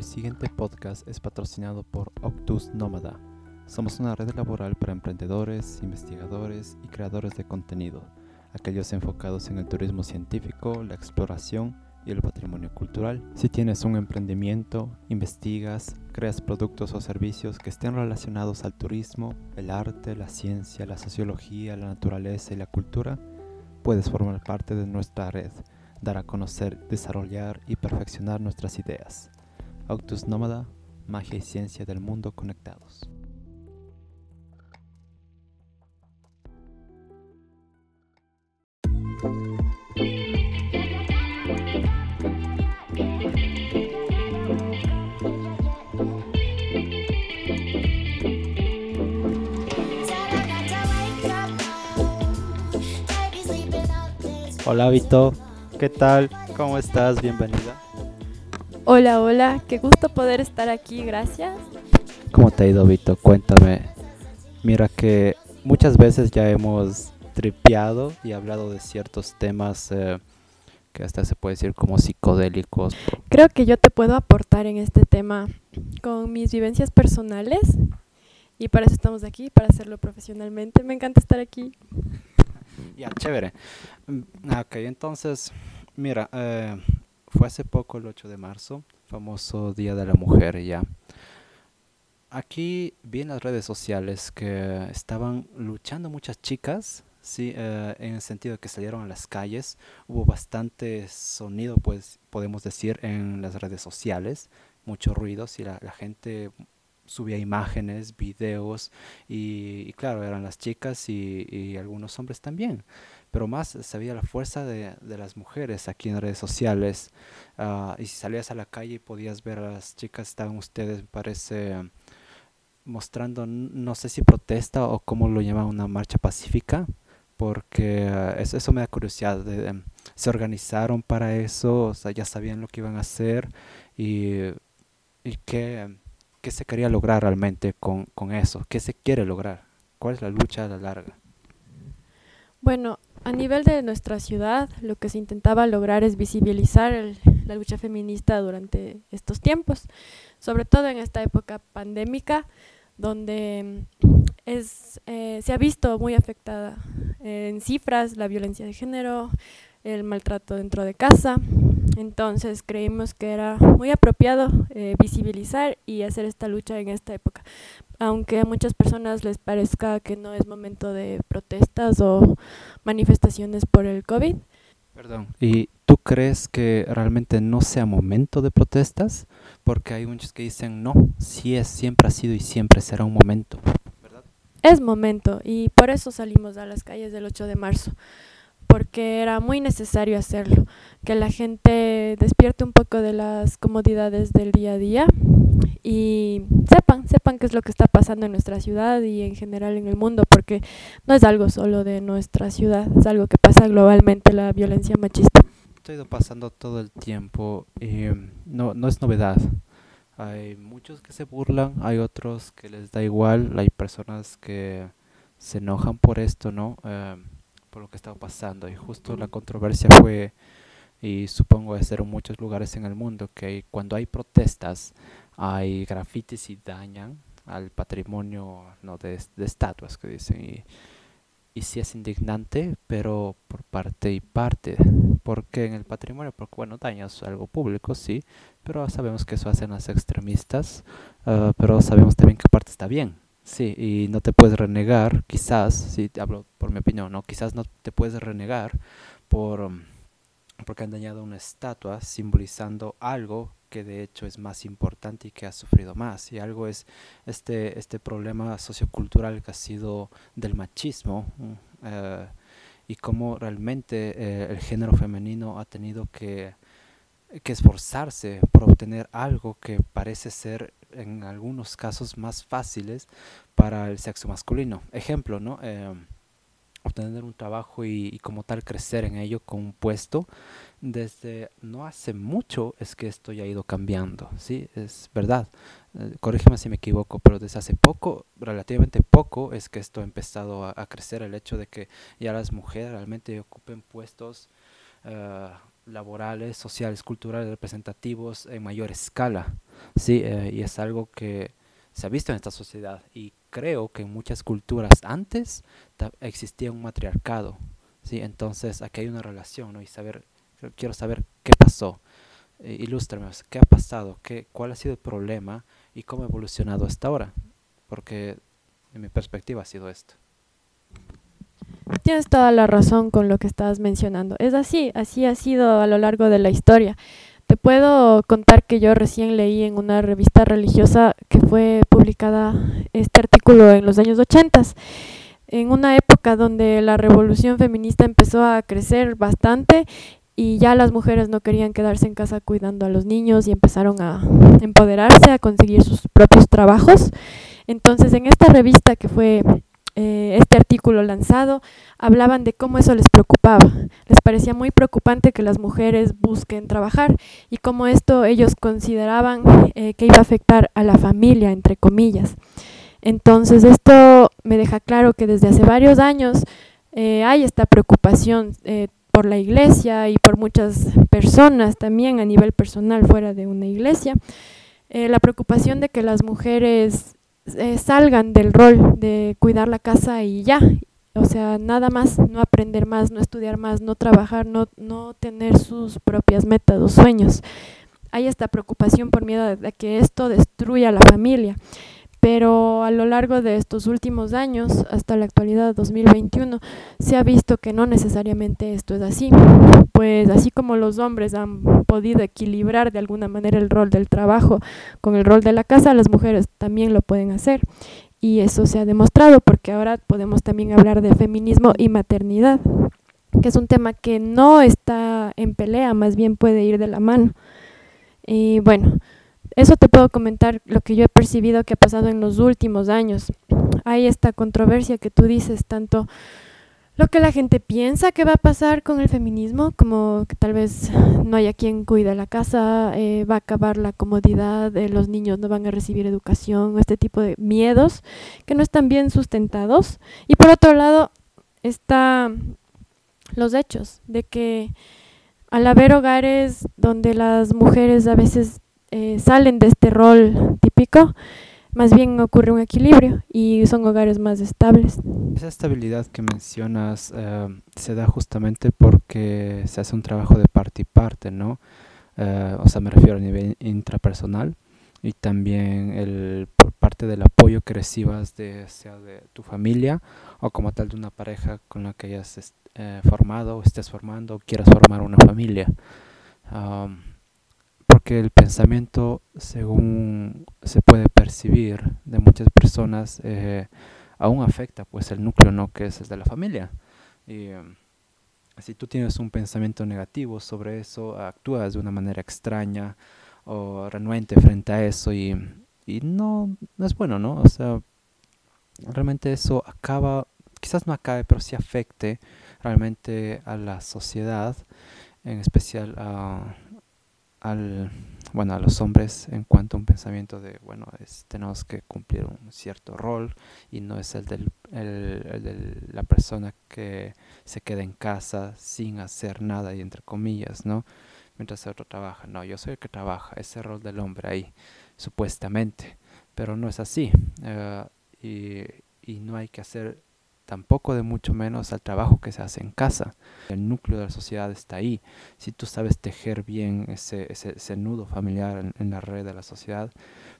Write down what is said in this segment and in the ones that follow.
El siguiente podcast es patrocinado por Octus Nómada. Somos una red laboral para emprendedores, investigadores y creadores de contenido, aquellos enfocados en el turismo científico, la exploración y el patrimonio cultural. Si tienes un emprendimiento, investigas, creas productos o servicios que estén relacionados al turismo, el arte, la ciencia, la sociología, la naturaleza y la cultura, puedes formar parte de nuestra red, dar a conocer, desarrollar y perfeccionar nuestras ideas. Autos Nómada, magia y ciencia del mundo conectados. Hola Vito, ¿qué tal? ¿Cómo estás? Bienvenida. Hola, hola, qué gusto poder estar aquí, gracias. ¿Cómo te ha ido Vito? Cuéntame. Mira que muchas veces ya hemos tripeado y hablado de ciertos temas eh, que hasta se puede decir como psicodélicos. Creo que yo te puedo aportar en este tema con mis vivencias personales y para eso estamos aquí, para hacerlo profesionalmente. Me encanta estar aquí. Ya, chévere. Mm, Ok, entonces, mira, eh, fue hace poco el 8 de marzo, famoso Día de la Mujer ya. Aquí vi en las redes sociales que estaban luchando muchas chicas, sí, eh, en el sentido de que salieron a las calles. Hubo bastante sonido, pues podemos decir, en las redes sociales, mucho ruido, sí, la, la gente subía imágenes, videos y, claro, eran las chicas y, algunos hombres también. Pero más se veía la fuerza de, las mujeres aquí en redes sociales. ah, y si salías a la calle y podías ver a las chicas, estaban ustedes, me parece, mostrando, no sé si protesta o cómo lo llaman, una marcha pacífica. Porque ah, eso, eso me da curiosidad. em, se organizaron para eso, ya sabían lo que iban a hacer y, y qué, qué se quería lograr realmente con, con eso, qué se quiere lograr, cuál es la lucha a la larga. Bueno, a nivel de nuestra ciudad, lo que se intentaba lograr es visibilizar el- la lucha feminista durante estos tiempos, sobre todo en esta época pandémica, donde mm, es, eh, se ha visto muy afectada eh, en cifras la violencia de género, el maltrato dentro de casa. Entonces creímos que era muy apropiado eh, visibilizar y hacer esta lucha en esta época. Aunque a muchas personas les parezca que no es momento de protestas o manifestaciones por el COVID. Perdón. ¿Y tú crees que realmente no sea momento de protestas? Porque hay muchos que dicen, no, sí es, siempre ha sido y siempre será un momento. ¿Verdad? Es momento y por eso salimos a las calles del 8 de marzo, porque era muy necesario hacerlo, que la gente despierte un poco de las comodidades del día a día y sepan, sepan qué es lo que está pasando en nuestra ciudad y en general en el mundo, porque no es algo solo de nuestra ciudad, es algo que pasa globalmente, la violencia machista. Esto ha ido pasando todo el tiempo mm, no, no es novedad. Hay muchos que se burlan, hay otros que les da igual, hay personas que se enojan por esto, ¿no? Eh, por lo que está pasando. Y justo la controversia fue, y supongo de ser en muchos lugares en el mundo, que cuando hay protestas, hay grafitis y dañan al patrimonio ¿no? de, de estatuas que dicen. Y, y sí es indignante, pero por parte y parte. Porque en el patrimonio, porque bueno, dañas algo público, sí, pero sabemos que eso hacen los extremistas, ah, pero sabemos también que parte está bien. Sí, y no te puedes renegar, quizás, sí, te hablo por mi opinión, ¿no? Quizás no te puedes renegar por, um, porque han dañado una estatua simbolizando algo que de hecho es más importante y que ha sufrido más. Y algo es este, este problema sociocultural que ha sido del machismo mm, eh, y cómo realmente eh, el género femenino ha tenido que, que esforzarse por obtener algo que parece ser en algunos casos más fáciles para el sexo masculino. Ejemplo, ¿no? Eh, obtener un trabajo y, como tal crecer en ello con un puesto desde no hace mucho es que esto ya ha ido cambiando, ¿sí? Es verdad. Eh, corrígeme si me equivoco, pero desde hace poco, relativamente poco, es que esto ha empezado a, a crecer, el hecho de que ya las mujeres realmente ocupen puestos eh, laborales, sociales, culturales, representativos en mayor escala, ¿sí? Eh, y es algo que se ha visto en esta sociedad y creo que en muchas culturas antes existía un matriarcado, ¿sí? Entonces aquí hay una relación, ¿no? Y saber, quiero saber qué pasó. Eh, ilústrame, ¿qué ha pasado? ¿Qué, ¿Cuál ha sido el problema? ¿Y cómo ha evolucionado hasta ahora? Porque en mi perspectiva ha sido esto. Tienes toda la razón con lo que estás mencionando. Es así, así ha sido a lo largo de la historia. Te puedo contar que yo recién leí en una revista religiosa que fue publicada este artículo en los años 80, en una época donde la revolución feminista empezó a crecer bastante y ya las mujeres no querían quedarse en casa cuidando a los niños y empezaron a empoderarse, a conseguir sus propios trabajos. Entonces, en esta revista que fue eh, este artículo lanzado, hablaban de cómo eso les preocupaba. Les parecía muy preocupante que las mujeres busquen trabajar y cómo esto ellos consideraban eh, que iba a afectar a la familia, entre comillas. Entonces, esto me deja claro que desde hace varios años eh, hay esta preocupación por la iglesia y por muchas personas también a nivel personal fuera de una iglesia, la preocupación de que las mujeres eh, salgan del rol de cuidar la casa y ya, o sea, nada más, no aprender más, no estudiar más, no trabajar, no, no tener sus propias metas o sueños. Hay esta preocupación por miedo de que esto destruya la familia pero a lo largo de estos últimos años, hasta la actualidad 2021, se ha visto que no necesariamente esto es así, pues así como los hombres han podido equilibrar de alguna manera el rol del trabajo con el rol de la casa, las mujeres también lo pueden hacer. Y eso se ha demostrado porque ahora podemos también hablar de feminismo y maternidad, que es un tema que no está en pelea, más bien puede ir de la mano. Y bueno, eso te puedo comentar lo que yo he percibido que ha pasado en los últimos años. Hay esta controversia que tú dices, tanto lo que la gente piensa que va a pasar con el feminismo, como que tal vez no haya quien cuida la casa, eh, va a acabar la comodidad, eh, los niños no van a recibir educación, este tipo de miedos que no están bien sustentados. Y por otro lado, están los hechos de que al haber hogares donde las mujeres a veces eh, salen de este rol típico, más bien ocurre un equilibrio y son hogares más estables. Esa estabilidad que mencionas eh, se da justamente porque se hace un trabajo de parte y parte, ¿no? Eh, o sea, me refiero a nivel intrapersonal y también el, por parte del apoyo que recibas de, sea de tu familia o como tal de una pareja con la que hayas formado o estés formando o quieras formar una familia porque el pensamiento, según se puede percibir de muchas personas, eh, aún afecta pues el núcleo no que es el de la familia. Y em, si tú tienes un pensamiento negativo sobre eso, actúas de una manera extraña o renuente frente a eso y, y no, no es bueno, ¿no? O sea, realmente eso acaba, quizás no acabe, pero sí afecte realmente a la sociedad, en especial a al, bueno, a los hombres en cuanto a un pensamiento de, bueno, tenemos que cumplir un cierto rol y no es el, del, el, de la persona que se queda en casa sin hacer nada y entre comillas, ¿no? Mientras el otro trabaja. No, yo soy el que trabaja, ese rol del hombre ahí, supuestamente, pero no es así. Eh, y, y no hay que hacer tampoco de mucho menos al trabajo que se hace en casa. El núcleo de la sociedad está ahí. Si tú sabes tejer bien ese, ese, nudo familiar en, la red de la sociedad,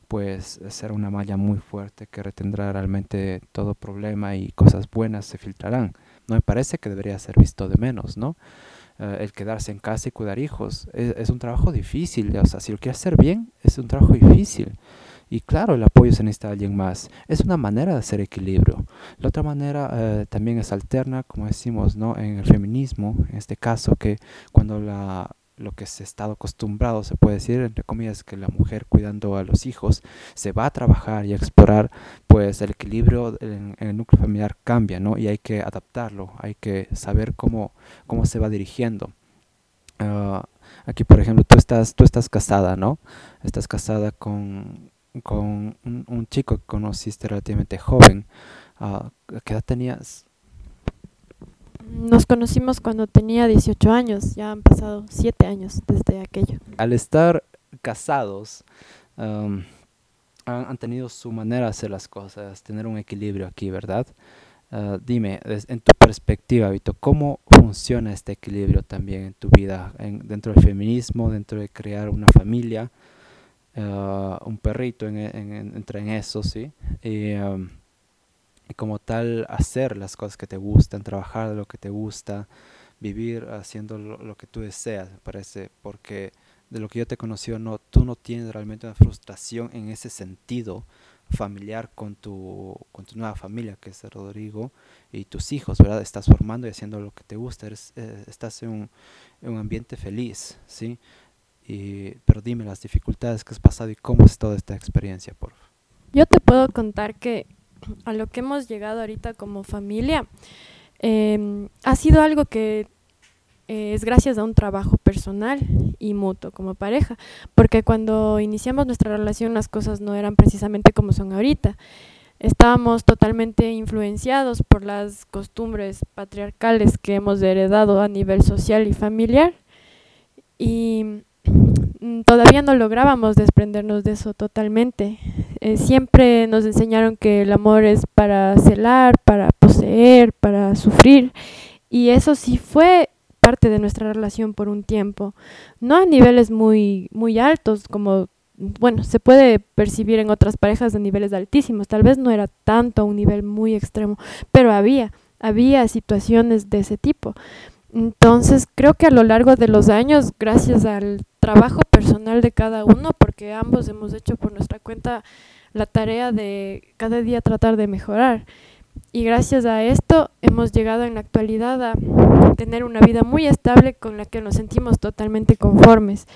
pues será una malla muy fuerte que retendrá realmente todo problema y cosas buenas se filtrarán. No me parece que debería ser visto de menos, ¿no? Eh, el quedarse en casa y cuidar hijos es, es un trabajo difícil, o sea, si lo quieres hacer bien, es un trabajo difícil. Y claro, el apoyo se necesita de alguien más. Es una manera de hacer equilibrio. La otra manera eh, también es alterna, como decimos, ¿no? En el feminismo, en este caso, que cuando la, lo que se ha estado acostumbrado, se puede decir, entre comillas, que la mujer cuidando a los hijos se va a trabajar y a explorar, pues el equilibrio en, el núcleo familiar cambia, ¿no? Y hay que adaptarlo, hay que saber cómo, cómo se va dirigiendo. Ah, aquí, por ejemplo, tú estás, tú estás casada, ¿no? Estás casada con, con un, chico que conociste relativamente joven. Uh, ¿Qué edad tenías? Nos conocimos cuando tenía 18 años, ya han pasado 7 años desde aquello. Al estar casados, um, han, han, tenido su manera de hacer las cosas, tener un equilibrio aquí, ¿verdad? Uh, dime, en tu perspectiva, Vito, ¿cómo funciona este equilibrio también en tu vida, en, dentro del feminismo, dentro de crear una familia, uh, un perrito en, en, en eso, ¿sí? Y, um, como tal hacer las cosas que te gustan, trabajar lo que te gusta, vivir haciendo lo, que tú deseas, me parece, porque de lo que yo te conocí, no, tú no tienes realmente una frustración en ese sentido familiar con tu, con tu nueva familia, que es Rodrigo, y tus hijos, ¿verdad? Estás formando y haciendo lo que te gusta, eres, eh, estás en un, ambiente feliz, ¿sí? Y, pero dime las dificultades que has pasado y cómo es toda esta experiencia, por favor. Yo te puedo contar que a lo que hemos llegado ahorita como familia eh, ha sido algo que eh, es gracias a un trabajo personal y mutuo como pareja, porque cuando iniciamos nuestra relación las cosas no eran precisamente como son ahorita. Estábamos totalmente influenciados por las costumbres patriarcales que hemos heredado a nivel social y familiar y todavía no lográbamos desprendernos de eso totalmente. Eh, siempre nos enseñaron que el amor es para celar, para poseer, para sufrir y eso sí fue parte de nuestra relación por un tiempo, no a niveles muy, muy altos como, bueno, se puede percibir en otras parejas de niveles altísimos, tal vez no era tanto a un nivel muy extremo, pero había, había situaciones de ese tipo. Entonces, creo que a lo largo de los años, gracias al trabajo personal de cada uno, porque ambos hemos hecho por nuestra cuenta la tarea de cada día tratar de mejorar. Y gracias a esto hemos llegado en la actualidad a tener una vida muy estable con la que nos sentimos totalmente conformes.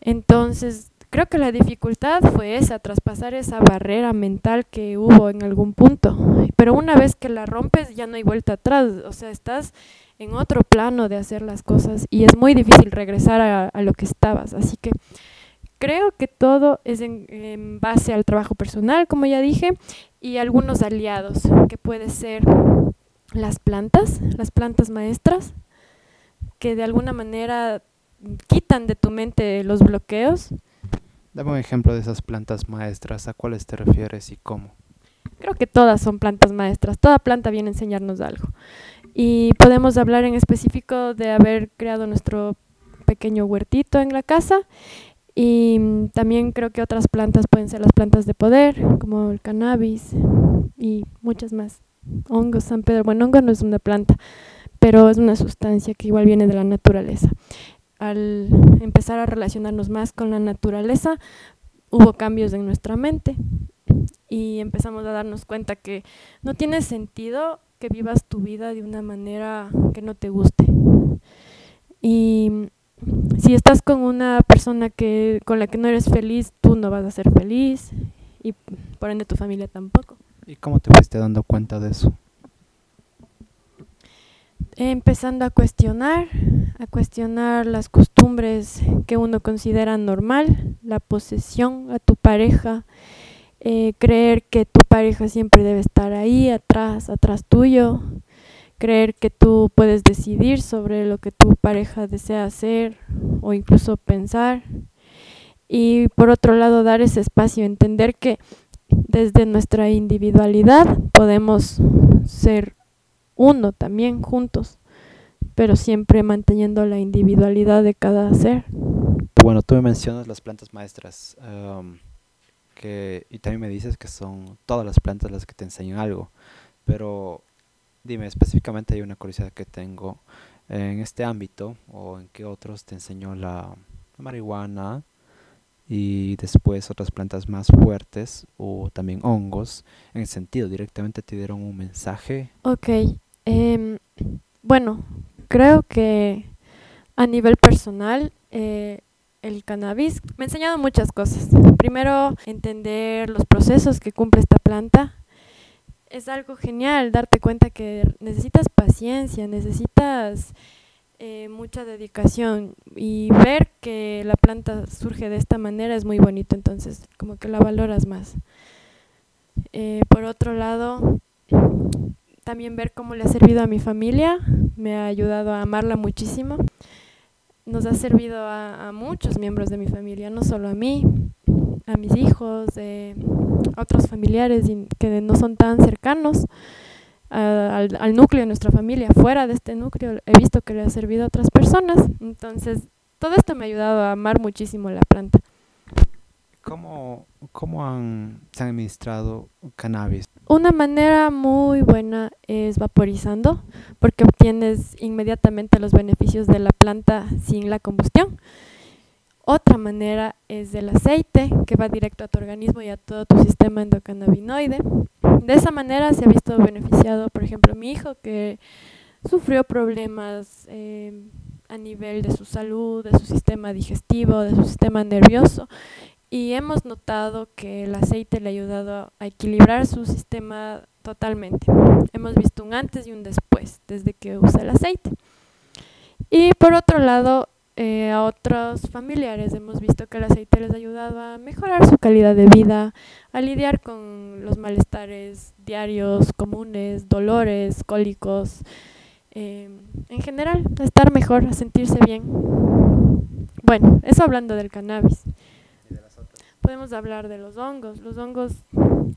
Entonces, creo que la dificultad fue esa, traspasar esa barrera mental que hubo en algún punto. Pero una vez que la rompes ya no hay vuelta atrás, o sea, estás en otro plano de hacer las cosas y es muy difícil regresar a, a lo que estabas. Así que creo que todo es en, en, base al trabajo personal, como ya dije, y algunos aliados, que puede ser las plantas, las plantas maestras, que de alguna manera quitan de tu mente los bloqueos. Dame un ejemplo de esas plantas maestras, ¿a cuáles te refieres y cómo? Creo que todas son plantas maestras, toda planta viene a enseñarnos algo. Y podemos hablar en específico de haber creado nuestro pequeño huertito en la casa y también creo que otras plantas pueden ser las plantas de poder, como el cannabis y muchas más. Hongos, San Pedro. Bueno, hongo no es una planta, pero es una sustancia que igual viene de la naturaleza. Al empezar a relacionarnos más con la naturaleza, hubo cambios en nuestra mente y empezamos a darnos cuenta que no tiene sentido que vivas tu vida de una manera que no te guste. Y si estás con una persona que con la que no eres feliz, tú no vas a ser feliz y por ende tu familia tampoco. ¿Y cómo te fuiste dando cuenta de eso? Empezando a cuestionar, a cuestionar las costumbres que uno considera normal, la posesión a tu pareja, eh, creer que tu pareja siempre debe estar ahí, atrás, atrás tuyo, creer que tú puedes decidir sobre lo que tu pareja desea hacer o incluso pensar. Y por otro lado, dar ese espacio, entender que desde nuestra individualidad podemos ser uno también juntos, pero siempre manteniendo la individualidad de cada ser. Bueno, tú me mencionas las plantas maestras y también me dices que son todas las plantas las que te enseñan algo, pero Dime, específicamente hay una curiosidad que tengo en este ámbito o en qué otros te enseñó la, marihuana y después otras plantas más fuertes o también hongos en el sentido directamente te dieron un mensaje. Ok, eh, bueno, creo que a nivel personal eh, el cannabis me ha enseñado muchas cosas. Primero, entender los procesos que cumple esta planta es algo genial darte cuenta que necesitas paciencia, necesitas eh, mucha dedicación y ver que la planta surge de esta manera es muy bonito, entonces como que la valoras más. Eh, por otro lado, también ver cómo le ha servido a mi familia, me ha ayudado a amarla muchísimo. Nos ha servido a, muchos miembros de mi familia, no solo a mí, a mis hijos, a otros familiares que no son tan cercanos. al, al, núcleo de nuestra familia, fuera de este núcleo, he visto que le ha servido a otras personas. Entonces, todo esto me ha ayudado a amar muchísimo la planta. ¿Cómo, cómo han, se han administrado cannabis? Una manera muy buena es vaporizando, porque obtienes inmediatamente los beneficios de la planta sin la combustión. Otra manera es del aceite, que va directo a tu organismo y a todo tu sistema endocannabinoide. De esa manera se ha visto beneficiado, por ejemplo, mi hijo que sufrió problemas eh, a nivel de su salud, de su sistema digestivo, de su sistema nervioso. Y hemos notado que el aceite le ha ayudado a equilibrar su sistema totalmente. Hemos visto un antes y un después desde que usa el aceite. Y por otro lado, eh, a otros familiares hemos visto que el aceite les ha ayudado a mejorar su calidad de vida, a lidiar con los malestares diarios, comunes, dolores, cólicos, Em, en general, a estar mejor, a sentirse bien. Bueno, eso hablando del cannabis. Podemos hablar de los hongos. Los hongos,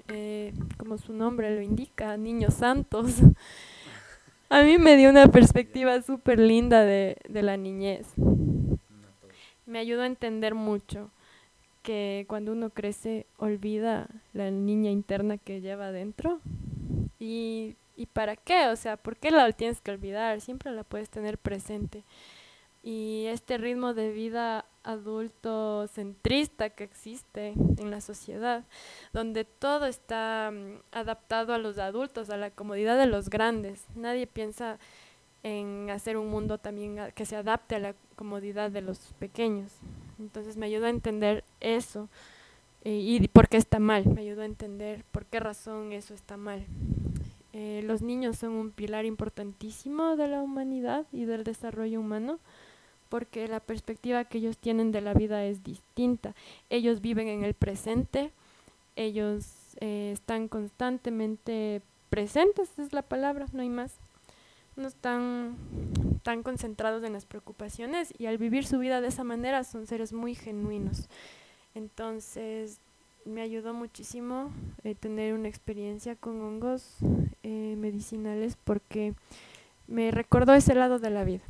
eh, como su nombre lo indica, niños santos. A mí me dio una perspectiva súper linda de, de la niñez. Me ayudó a entender mucho que cuando uno crece olvida la niña interna que lleva adentro y ¿Y para qué? O sea, ¿por qué la tienes que olvidar? Siempre la puedes tener presente. Y este ritmo de vida adulto centrista que existe en la sociedad, donde todo está mm, adaptado a los adultos, a la comodidad de los grandes. Nadie piensa en hacer un mundo también que se adapte a la comodidad de los pequeños. Entonces me ayudó a entender eso eh, y por qué está mal, me ayudó a entender por qué razón eso está mal. Eh, los niños son un pilar importantísimo de la humanidad y del desarrollo humano porque la perspectiva que ellos tienen de la vida es distinta. Ellos viven en el presente, ellos eh, están constantemente presentes, es la palabra, no hay más. No están tan concentrados en las preocupaciones y al vivir su vida de esa manera son seres muy genuinos. Entonces, me ayudó muchísimo eh, tener una experiencia con hongos eh, medicinales porque me recordó ese lado de la vida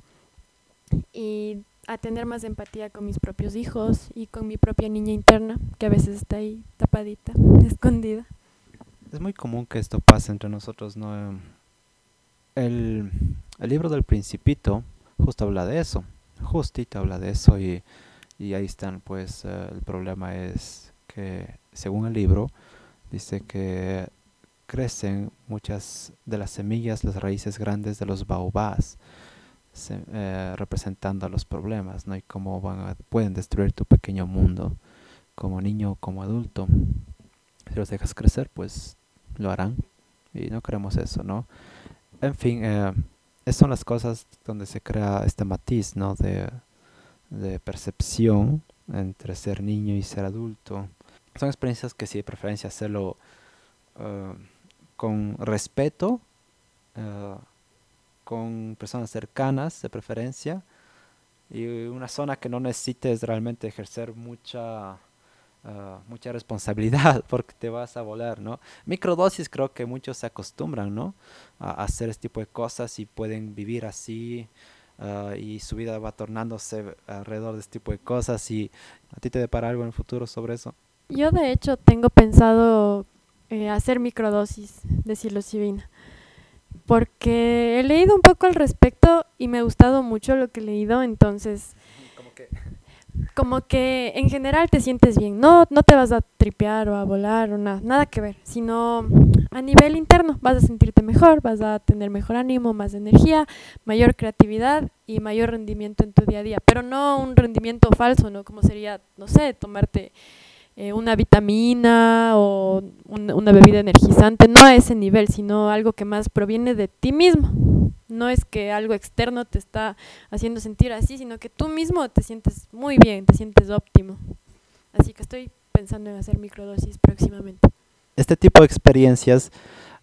y a tener más empatía con mis propios hijos y con mi propia niña interna que a veces está ahí tapadita, escondida. Es muy común que esto pase entre nosotros, ¿no? El, el libro del principito justo habla de eso, justito habla de eso y, y ahí están, pues eh, el problema es que según el libro, dice que crecen muchas de las semillas, las raíces grandes de los baobás, eh, representando los problemas, ¿no? Y cómo van pueden destruir tu pequeño mundo, como niño o como adulto. Si los dejas crecer, pues lo harán. Y no queremos eso, ¿no? En fin, eh, son las cosas donde se crea este matiz, ¿no? De, de percepción entre ser niño y ser adulto son experiencias que sí de preferencia hacerlo uh, con respeto, uh, con personas cercanas de preferencia y una zona que no necesites realmente ejercer mucha uh, mucha responsabilidad porque te vas a volar, ¿no? Microdosis creo que muchos se acostumbran, ¿no? A hacer este tipo de cosas y pueden vivir así y su vida va tornándose alrededor de este tipo de cosas y a ti te depara algo en el futuro sobre eso. Yo de hecho tengo pensado eh, hacer microdosis de psilocibina porque he leído un poco al respecto y me ha gustado mucho lo que he leído, entonces como que en general te sientes bien, no, no te vas a tripear o a volar o nada, nada que ver, sino a nivel interno vas a sentirte mejor, vas a tener mejor ánimo, más energía, mayor creatividad y mayor rendimiento en tu día a día, pero no un rendimiento falso, ¿no? Como sería, no sé, tomarte eh, una vitamina o una bebida energizante, no a ese nivel, sino algo que más proviene de ti mismo. No es que algo externo te está haciendo sentir así, sino que tú mismo te sientes muy bien, te sientes óptimo. Así que estoy pensando en hacer microdosis próximamente. Este tipo de experiencias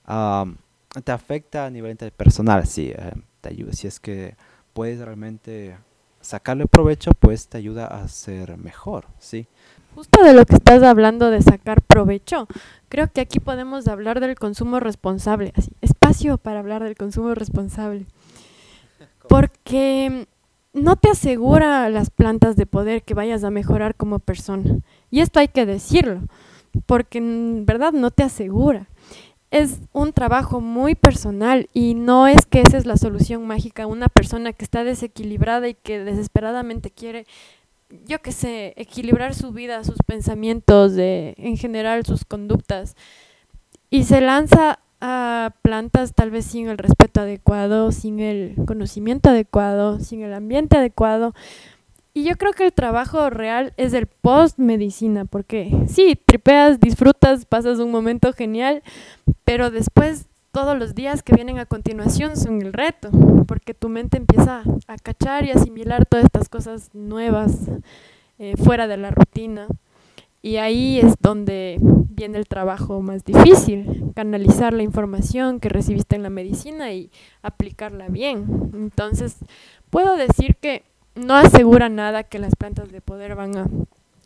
te afecta a nivel personal, sí, eh, te ayuda. Si es que puedes realmente sacarle provecho, pues te ayuda a ser mejor, ¿sí? Justo de lo que estás hablando de sacar provecho, creo que aquí podemos hablar del consumo responsable, así, espacio para hablar del consumo responsable. Porque no te asegura las plantas de poder que vayas a mejorar como persona. Y esto hay que decirlo, porque en verdad no te asegura. Es un trabajo muy personal y no es que esa es la solución mágica. Una persona que está desequilibrada y que desesperadamente quiere, yo qué sé, equilibrar su vida, sus pensamientos, de, en general sus conductas, y se lanza a plantas tal vez sin el respeto adecuado, sin el conocimiento adecuado, sin el ambiente adecuado. Y yo creo que el trabajo real es el post medicina, porque sí, tripeas, disfrutas, pasas un momento genial, pero después todos los días que vienen a continuación son el reto, porque tu mente empieza a cachar y asimilar todas estas cosas nuevas eh, fuera de la rutina. Y ahí es donde viene el trabajo más difícil, canalizar la información que recibiste en la medicina y aplicarla bien. Entonces, puedo decir que no asegura nada que las plantas de poder van a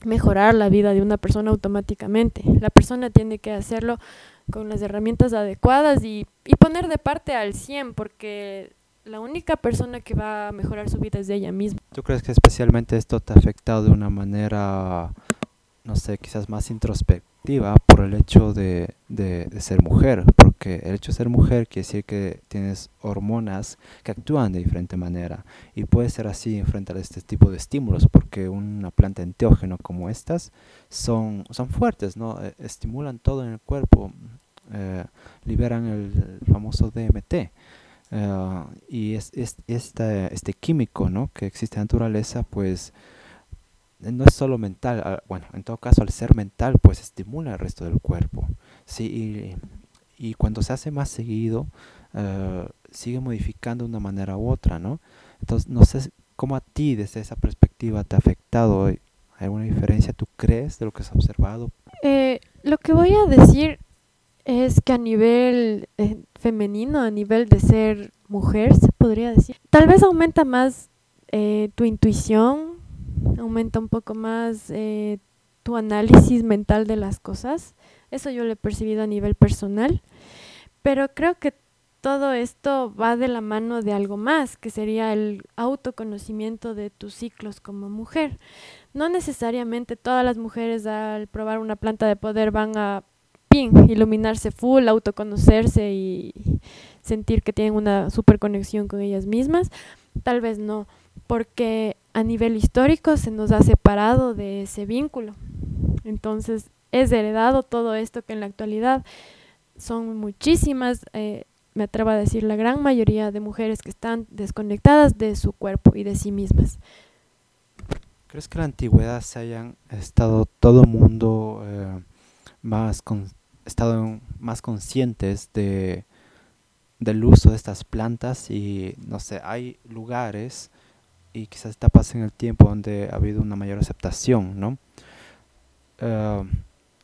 mejorar la vida de una persona automáticamente. La persona tiene que hacerlo con las herramientas adecuadas y, y poner de parte al 100 porque la única persona que va a mejorar su vida es ella misma. ¿Tú crees que especialmente esto te ha afectado de una manera no sé, quizás más introspectiva por el hecho de, de, ser mujer, porque el hecho de ser mujer quiere decir que tienes hormonas que actúan de diferente manera y puede ser así frente a este tipo de estímulos, porque una planta enteógeno como estas son, son fuertes, ¿no? E, estimulan todo en el cuerpo, eh, liberan el, famoso DMT. Eh, y es, es, este, químico ¿no? que existe en la naturaleza, pues no es solo mental, ah, bueno, en todo caso al ser mental pues estimula el resto del cuerpo, sí, y, cuando se hace más seguido uh, sigue modificando de una manera u otra, ¿no? Entonces no sé cómo a ti desde esa perspectiva te ha afectado, ¿hay alguna diferencia tú crees de lo que has observado? Eh, lo que voy a decir es que a nivel eh, femenino, a nivel de ser mujer, se podría decir, tal vez aumenta más eh, tu intuición, aumenta un poco más eh, tu análisis mental de las cosas. Eso yo lo he percibido a nivel personal. Pero creo que todo esto va de la mano de algo más, que sería el autoconocimiento de tus ciclos como mujer. No necesariamente todas las mujeres al probar una planta de poder van a ping, iluminarse full, autoconocerse y sentir que tienen una super conexión con ellas mismas. Tal vez no, porque a nivel histórico se nos ha separado de ese vínculo. Entonces es heredado todo esto que en la actualidad son muchísimas, eh, me atrevo a decir la gran mayoría de mujeres que están desconectadas de su cuerpo y de sí mismas. ¿Crees que en la antigüedad se hayan estado todo mundo eh, más estado más conscientes de del uso de estas plantas y no sé, hay lugares y quizás etapas en el tiempo donde ha habido una mayor aceptación, ¿no? Eh,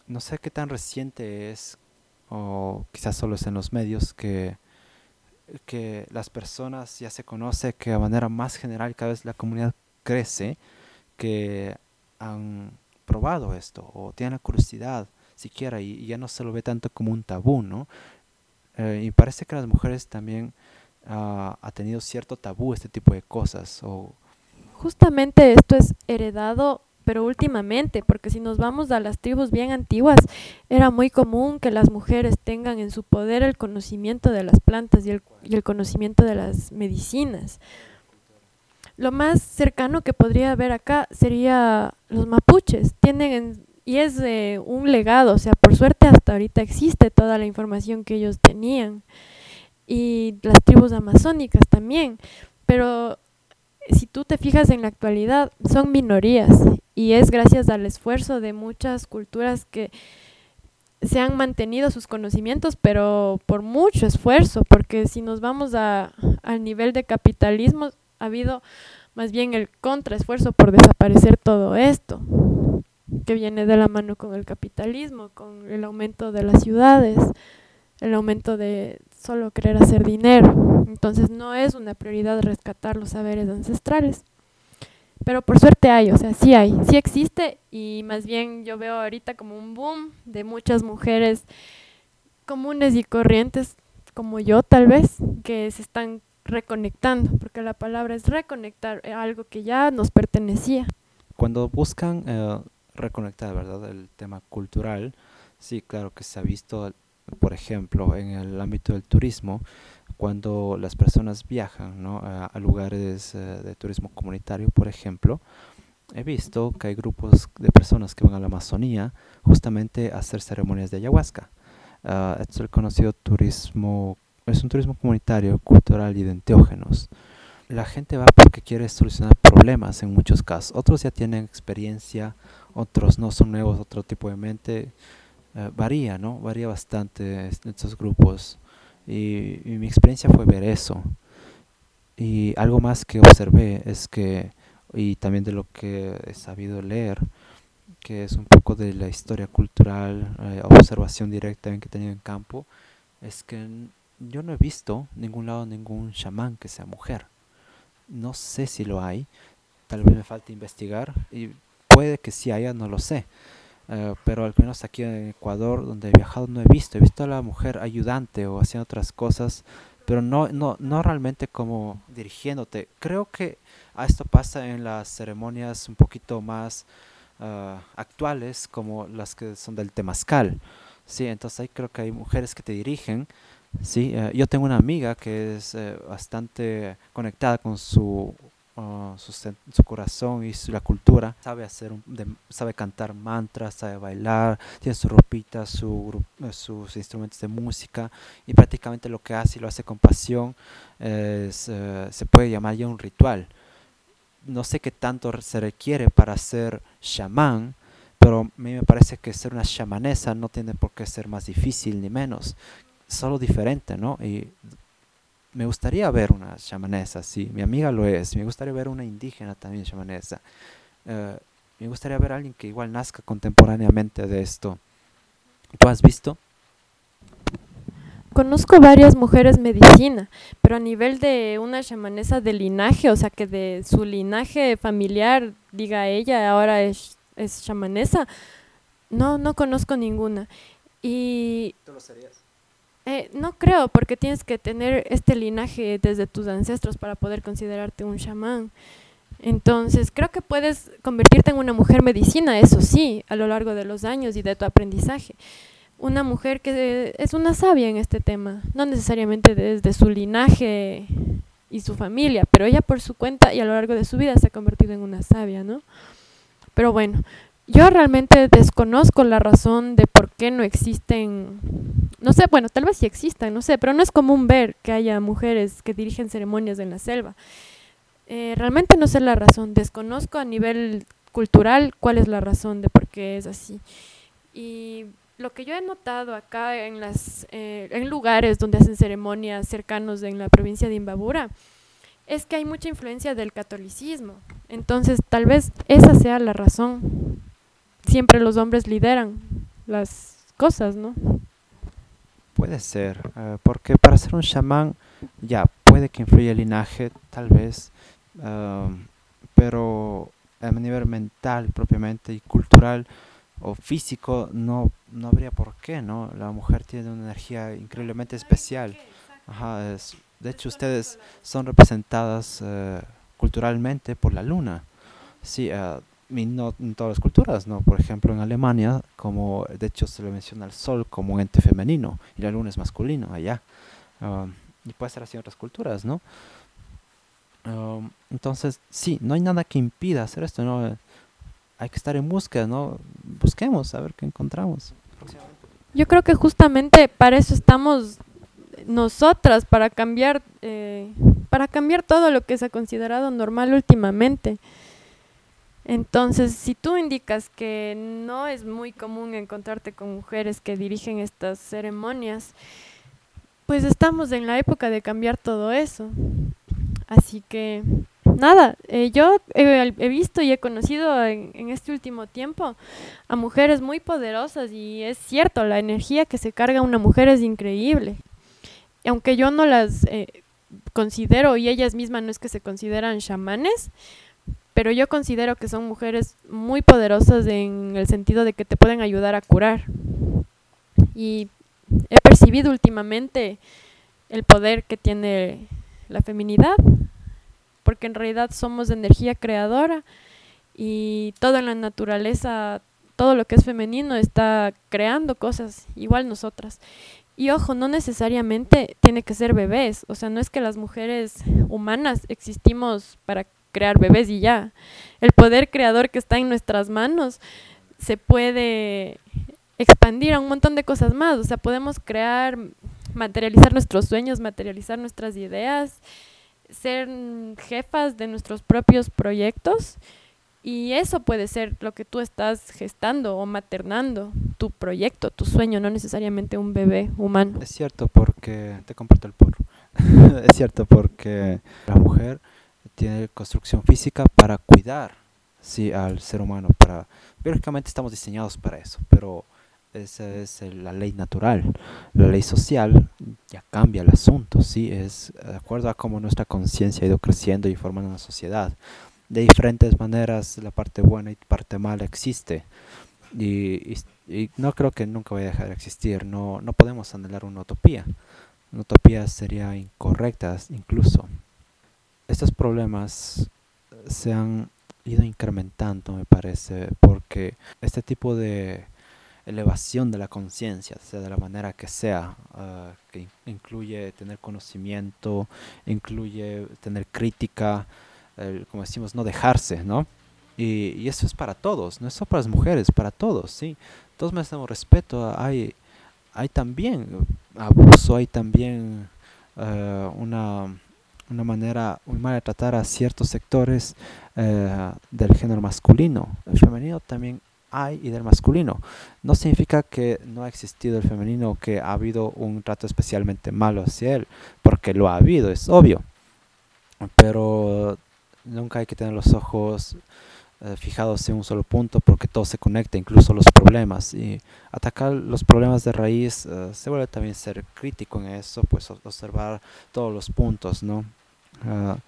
no sé qué tan reciente es, o quizás solo es en los medios, que, que las personas ya se conoce que de manera más general cada vez la comunidad crece, que han probado esto o tienen la curiosidad siquiera y, ya no se lo ve tanto como un tabú, ¿no? Eh, y parece que las mujeres también ha tenido cierto tabú este tipo de cosas. O... Justamente esto es heredado, pero últimamente, porque si nos vamos a las tribus bien antiguas, era muy común que las mujeres tengan en su poder el conocimiento de las plantas y el, y el conocimiento de las medicinas. Lo más cercano que podría haber acá sería los mapuches. Tienen y es un legado, o sea, por suerte hasta ahorita existe toda la información que ellos tenían. Y las tribus amazónicas también, pero si tú te fijas en la actualidad son minorías. Y es gracias al esfuerzo de muchas culturas que se han mantenido sus conocimientos, pero por mucho esfuerzo, porque si nos vamos a, al nivel de capitalismo, ha habido más bien el contraesfuerzo por desaparecer todo esto, que viene de la mano con el capitalismo, con el aumento de las ciudades, el aumento de solo querer hacer dinero. Entonces no es una prioridad rescatar los saberes ancestrales. Pero por suerte hay, o sea, sí hay, sí existe y más bien yo veo ahorita como un boom de muchas mujeres comunes y corrientes como yo tal vez que se están reconectando, porque la palabra es reconectar eh, algo que ya nos pertenecía. Cuando buscan eh, reconectar, ¿verdad? El tema cultural, sí, claro que se ha visto, por ejemplo, en el ámbito del turismo, cuando las personas viajan ¿no? a, lugares eh, de turismo comunitario, por ejemplo, he visto que hay grupos de personas que van a la Amazonía justamente a hacer ceremonias de ayahuasca. Uh, es el conocido turismo, es un turismo comunitario, cultural y de. La gente va porque quiere solucionar problemas en muchos casos. Otros ya tienen experiencia, otros no son nuevos, otro tipo de mente. Uh, varía, ¿no? Varía bastante estos grupos. Y, mi experiencia fue ver eso. Y algo más que observé es que, y también de lo que he sabido leer, que es un poco de la historia cultural, eh, observación directa que he tenido en campo, es que yo no he visto ningún lado ningún chamán que sea mujer. No sé si lo hay, tal vez me falte investigar y puede que sí haya, no lo sé. Eh, pero al menos aquí en Ecuador, donde he viajado, no he visto. He visto a la mujer ayudante o haciendo otras cosas, pero no, no, no realmente como dirigiéndote. Creo que esto pasa en las ceremonias un poquito más uh, actuales, como las que son del temazcal. Sí, entonces ahí creo que hay mujeres que te dirigen. Sí, uh, yo tengo una amiga que es bastante conectada con su su, corazón y su, la cultura, sabe hacer, de, sabe cantar mantras, sabe bailar, tiene su ropita, su, sus instrumentos de música y prácticamente lo que hace y lo hace con pasión es, uh, se puede llamar ya un ritual. No sé qué tanto se requiere para ser chamán, pero a mí me parece que ser una chamanesa no tiene por qué ser más difícil ni menos, solo diferente, ¿no? Me gustaría ver una chamanesa, sí, mi amiga lo es, me gustaría ver una indígena también chamanesa. Uh, me gustaría ver a alguien que igual nazca contemporáneamente de esto. ¿Tú has visto? Conozco varias mujeres medicina, pero a nivel de una chamanesa de linaje, o sea, que de su linaje familiar, diga ella, ahora es, es chamanesa, no, no conozco ninguna. Y... ¿Tú lo serías? Eh, no creo, porque tienes que tener este linaje desde tus ancestros para poder considerarte un chamán. Entonces, creo que puedes convertirte en una mujer medicina, eso sí, a lo largo de los años y de tu aprendizaje. Una mujer que es una sabia en este tema, no necesariamente desde su linaje y su familia, pero ella por su cuenta y a lo largo de su vida se ha convertido en una sabia, ¿no? Pero bueno, yo realmente desconozco la razón de por qué no existen, no sé, bueno, tal vez sí existan, no sé, pero no es común ver que haya mujeres que dirigen ceremonias en la selva. Eh, realmente no sé la razón, desconozco a nivel cultural cuál es la razón de por qué es así. Y lo que yo he notado acá en, las, eh, en lugares donde hacen ceremonias cercanos en la provincia de Imbabura, es que hay mucha influencia del catolicismo. Entonces, tal vez esa sea la razón siempre los hombres lideran las cosas, ¿no? Puede ser, uh, porque para ser un chamán, ya, puede que influya el linaje, tal vez, uh, pero a nivel mental propiamente y cultural o físico no, no habría por qué, ¿no? La mujer tiene una energía increíblemente especial. Ajá, es, de hecho, ustedes son representadas uh, culturalmente por la luna. Sí, no en todas las culturas, ¿no? Por ejemplo, en Alemania, como de hecho se le menciona al sol como un ente femenino y la luna es masculino allá. Um, y puede ser así en otras culturas, ¿no? Um, entonces, sí, no hay nada que impida hacer esto, ¿no? Hay que estar en búsqueda, ¿no? Busquemos a ver qué encontramos. Yo creo que justamente para eso estamos nosotras, para cambiar, eh, para cambiar todo lo que se ha considerado normal últimamente. Entonces, si tú indicas que no es muy común encontrarte con mujeres que dirigen estas ceremonias, pues estamos en la época de cambiar todo eso. Así que, nada, eh, yo he, visto y he conocido en, este último tiempo a mujeres muy poderosas y es cierto, la energía que se carga una mujer es increíble. aunque yo no las eh, considero y ellas mismas no es que se consideran chamanes, pero yo considero que son mujeres muy poderosas en el sentido de que te pueden ayudar a curar. Y he percibido últimamente el poder que tiene la feminidad, porque en realidad somos de energía creadora y todo en la naturaleza, todo lo que es femenino está creando cosas, igual nosotras. Y ojo, no necesariamente tiene que ser bebés, o sea, no es que las mujeres humanas existimos para crear bebés y ya. El poder creador que está en nuestras manos se puede expandir a un montón de cosas más, o sea, podemos crear, materializar nuestros sueños, materializar nuestras ideas, ser jefas de nuestros propios proyectos y eso puede ser lo que tú estás gestando o maternando, tu proyecto, tu sueño, no necesariamente un bebé humano. Es cierto porque, te comparto el porro, es cierto porque la mujer tiene construcción física para cuidar sí, al ser humano, para, biológicamente estamos diseñados para eso, pero esa es la ley natural. La ley social ya cambia el asunto, ¿sí? Es de acuerdo a cómo nuestra conciencia ha ido creciendo y formando una sociedad de diferentes maneras la parte buena y parte mala existe y, no creo que nunca vaya a dejar de existir no, no podemos anhelar una utopía una utopía sería incorrecta incluso estos problemas se han ido incrementando me parece porque este tipo de elevación de la conciencia, sea de la manera que sea, ah, que incluye tener conocimiento, incluye tener crítica, como decimos, no dejarse, ¿no? Y, eso es para todos, no es solo para las mujeres, para todos, ¿sí? Todos merecemos respeto, hay, hay también abuso, hay también eh, una, una, manera muy mala de tratar a ciertos sectores eh, del género masculino. El femenino también hay y del masculino. No significa que no ha existido el femenino, que ha habido un trato especialmente malo hacia él, porque lo ha habido, es obvio. Pero nunca hay que tener los ojos eh, fijados en un solo punto porque todo se conecta, incluso los problemas. Y atacar los problemas de raíz eh, se vuelve también ser crítico en eso, pues observar todos los puntos, ¿no? Ah,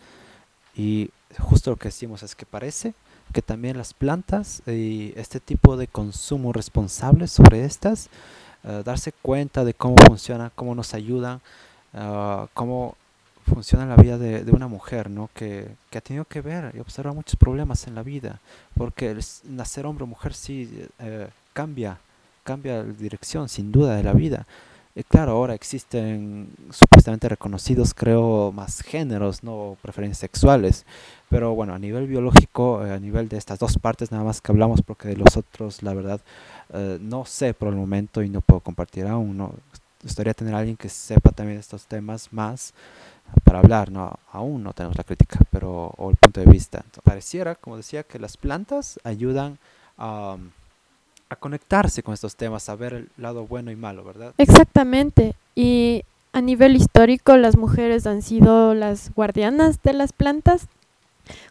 y justo lo que decimos es que parece que también las plantas y este tipo de consumo responsable sobre estas, eh, darse cuenta de cómo funciona, cómo nos ayudan, ah, cómo funciona la vida de, una mujer, ¿no? Que, que, ha tenido que ver y observar muchos problemas en la vida, porque el nacer hombre o mujer sí eh, cambia, cambia la dirección, sin duda, de la vida. Y claro, ahora existen supuestamente reconocidos, creo, más géneros, no preferencias sexuales, pero bueno, a nivel biológico, eh, a nivel de estas dos partes, nada más que hablamos, porque de los otros, la verdad, eh, no sé por el momento y no puedo compartir aún. ¿no? Gustaría tener a alguien que sepa también estos temas más para hablar, no, aún no tenemos la crítica, pero o el punto de vista. pareciera, como decía, que las plantas ayudan a, a conectarse con estos temas, a ver el lado bueno y malo, ¿verdad? Exactamente. Y a nivel histórico, las mujeres han sido las guardianas de las plantas,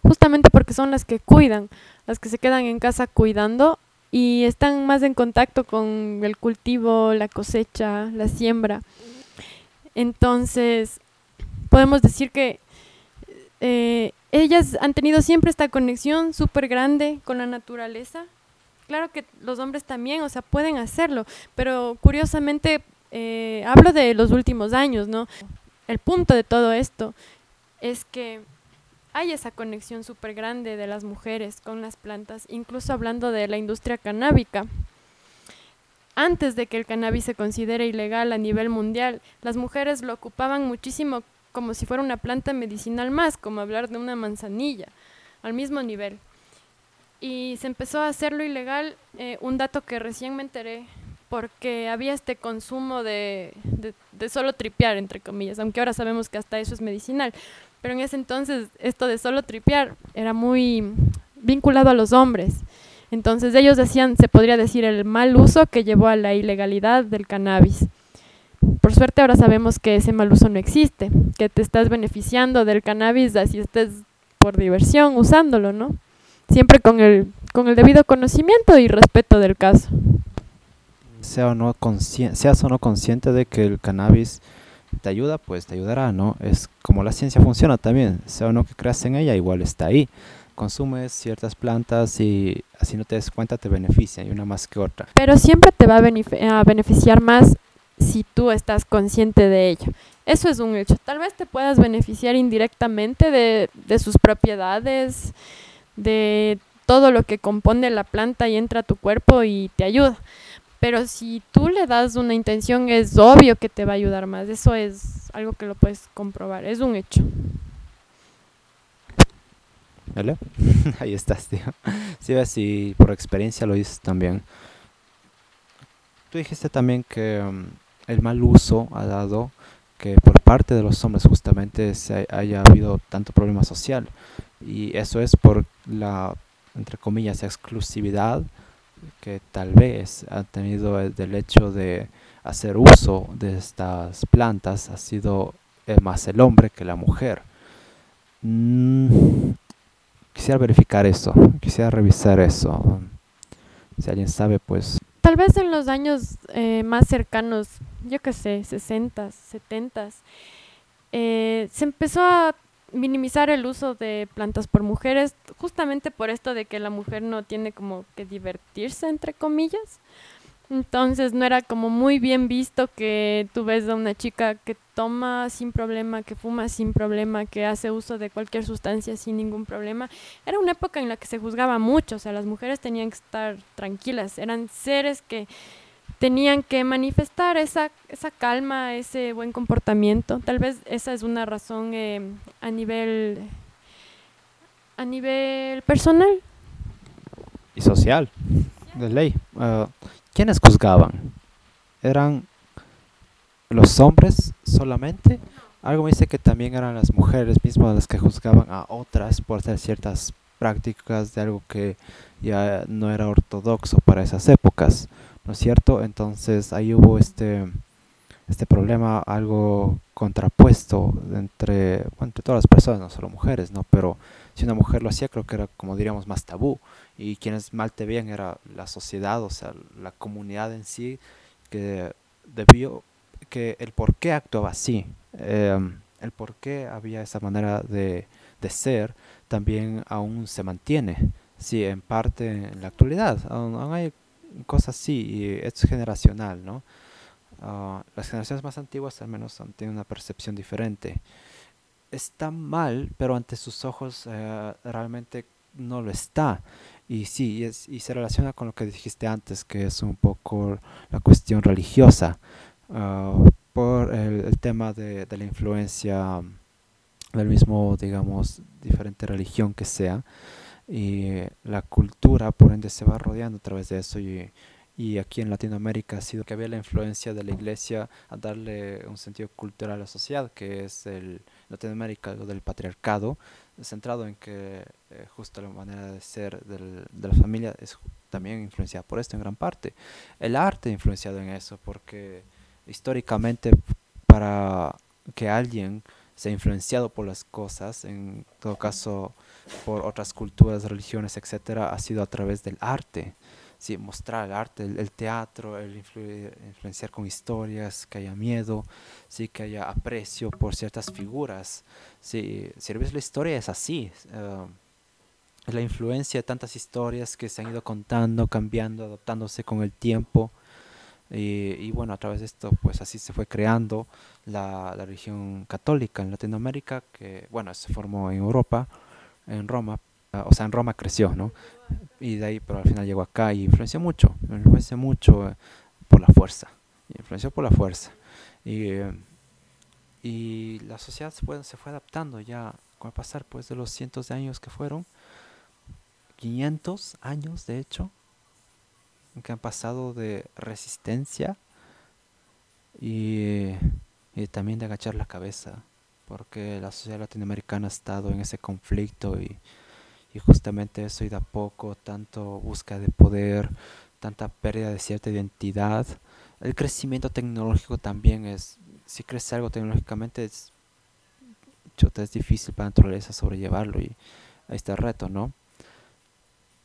justamente porque son las que cuidan, las que se quedan en casa cuidando y están más en contacto con el cultivo, la cosecha, la siembra. Entonces, podemos decir que eh, ellas han tenido siempre esta conexión súper grande con la naturaleza. Claro que los hombres también, o sea, pueden hacerlo, pero curiosamente eh, hablo de los últimos años, ¿no? El punto de todo esto es que hay esa conexión súper grande de las mujeres con las plantas, incluso hablando de la industria canábica. Antes de que el cannabis se considere ilegal a nivel mundial, las mujeres lo ocupaban muchísimo como si fuera una planta medicinal más, como hablar de una manzanilla, al mismo nivel. Y se empezó a hacerlo ilegal, eh, un dato que recién me enteré, porque había este consumo de, de, solo tripear, entre comillas, aunque ahora sabemos que hasta eso es medicinal. Pero en ese entonces esto de solo tripear era muy vinculado a los hombres. Entonces ellos decían, se podría decir, el mal uso que llevó a la ilegalidad del cannabis. Por suerte ahora sabemos que ese mal uso no existe, que te estás beneficiando del cannabis así estés por diversión usándolo, ¿no? Siempre con el, con el debido conocimiento y respeto del caso. Sea o no seas o no consciente de que el cannabis te ayuda, pues te ayudará, ¿no? Es como la ciencia funciona también, sea o no que creas en ella, igual está ahí. Consumes ciertas plantas y así no te des cuenta te benefician, y una más que otra. Pero siempre te va a, a beneficiar más si tú estás consciente de ello. Eso es un hecho. Tal vez te puedas beneficiar indirectamente de, de sus propiedades, de todo lo que compone la planta y entra a tu cuerpo y te ayuda. Pero si tú le das una intención, es obvio que te va a ayudar más. Eso es algo que lo puedes comprobar, es un hecho. ¿Vale? Ahí estás, tío. Sí, si por experiencia lo dices también. Tú dijiste también que um, el mal uso ha dado que por parte de los hombres justamente se haya habido tanto problema social. Y eso es por la, entre comillas, exclusividad que tal vez ha tenido del hecho de hacer uso de estas plantas ha sido más el hombre que la mujer. Mm, quisiera verificar eso, quisiera revisar eso. Si alguien sabe, pues... Tal vez en los años eh, más cercanos, yo qué sé, 60, 70, eh, se empezó a minimizar el uso de plantas por mujeres, justamente por esto de que la mujer no tiene como que divertirse, entre comillas. Entonces no era como muy bien visto que tú ves a una chica que toma sin problema, que fuma sin problema, que hace uso de cualquier sustancia sin ningún problema. Era una época en la que se juzgaba mucho, o sea, las mujeres tenían que estar tranquilas, eran seres que tenían que manifestar esa, esa calma, ese buen comportamiento. Tal vez esa es una razón eh, a nivel a nivel personal y social de ley. Uh, ¿Quiénes juzgaban? ¿Eran los hombres solamente? Algo me dice que también eran las mujeres mismas las que juzgaban a otras por hacer ciertas prácticas de algo que ya no era ortodoxo para esas épocas. ¿No es cierto? Entonces ahí hubo este, este problema algo contrapuesto entre, entre todas las personas, no solo mujeres, ¿no? Pero si una mujer lo hacía, creo que era, como diríamos, más tabú. Y quienes mal te veían era la sociedad, o sea, la comunidad en sí, que debió, que el por qué actuaba así, em, el por qué había esa manera de, de ser, también aún se mantiene. Sí, en parte en la actualidad. Aún, hay cosas así, y es generacional, ¿no? Ah, las generaciones más antiguas al menos tienen una percepción diferente. Está mal, pero ante sus ojos eh, realmente no lo está. Y sí, y, se relaciona con lo que dijiste antes, que es un poco la cuestión religiosa, ah, por el, el tema de, de, la influencia del mismo, digamos, diferente religión que sea y la cultura por ende se va rodeando a través de eso y, y, aquí en Latinoamérica ha sido que había la influencia de la iglesia a darle un sentido cultural a la sociedad que es el Latinoamérica del patriarcado centrado en que eh, justo la manera de ser del, de la familia es también influenciada por esto en gran parte. El arte influenciado en eso porque históricamente para que alguien se ha influenciado por las cosas, en todo caso por otras culturas, religiones, etcétera, ha sido a través del arte. Sí, mostrar el arte, el, teatro, el influenciar con historias, que haya miedo, sí, que haya aprecio por ciertas figuras. Sí, si la historia es así. Uh, la influencia de tantas historias que se han ido contando, cambiando, adaptándose con el tiempo. Y, y, bueno, a través de esto, pues así se fue creando la, la, religión católica en Latinoamérica, que bueno, se formó en Europa, en Roma, o sea, en Roma creció, ¿no? Y de ahí, pero al final llegó acá y influenció mucho, influenció mucho eh, por la fuerza, influenció por la fuerza. Y, y la sociedad se fue, adaptando ya con el pasar pues de los cientos de años que fueron, 500 años de hecho, que han pasado de resistencia y, también de agachar la cabeza, porque la sociedad latinoamericana ha estado en ese conflicto y, justamente eso y de a poco, tanto busca de poder, tanta pérdida de cierta identidad. El crecimiento tecnológico también es, si crece algo tecnológicamente es, es difícil para la naturaleza sobrellevarlo y ahí está el reto, ¿no?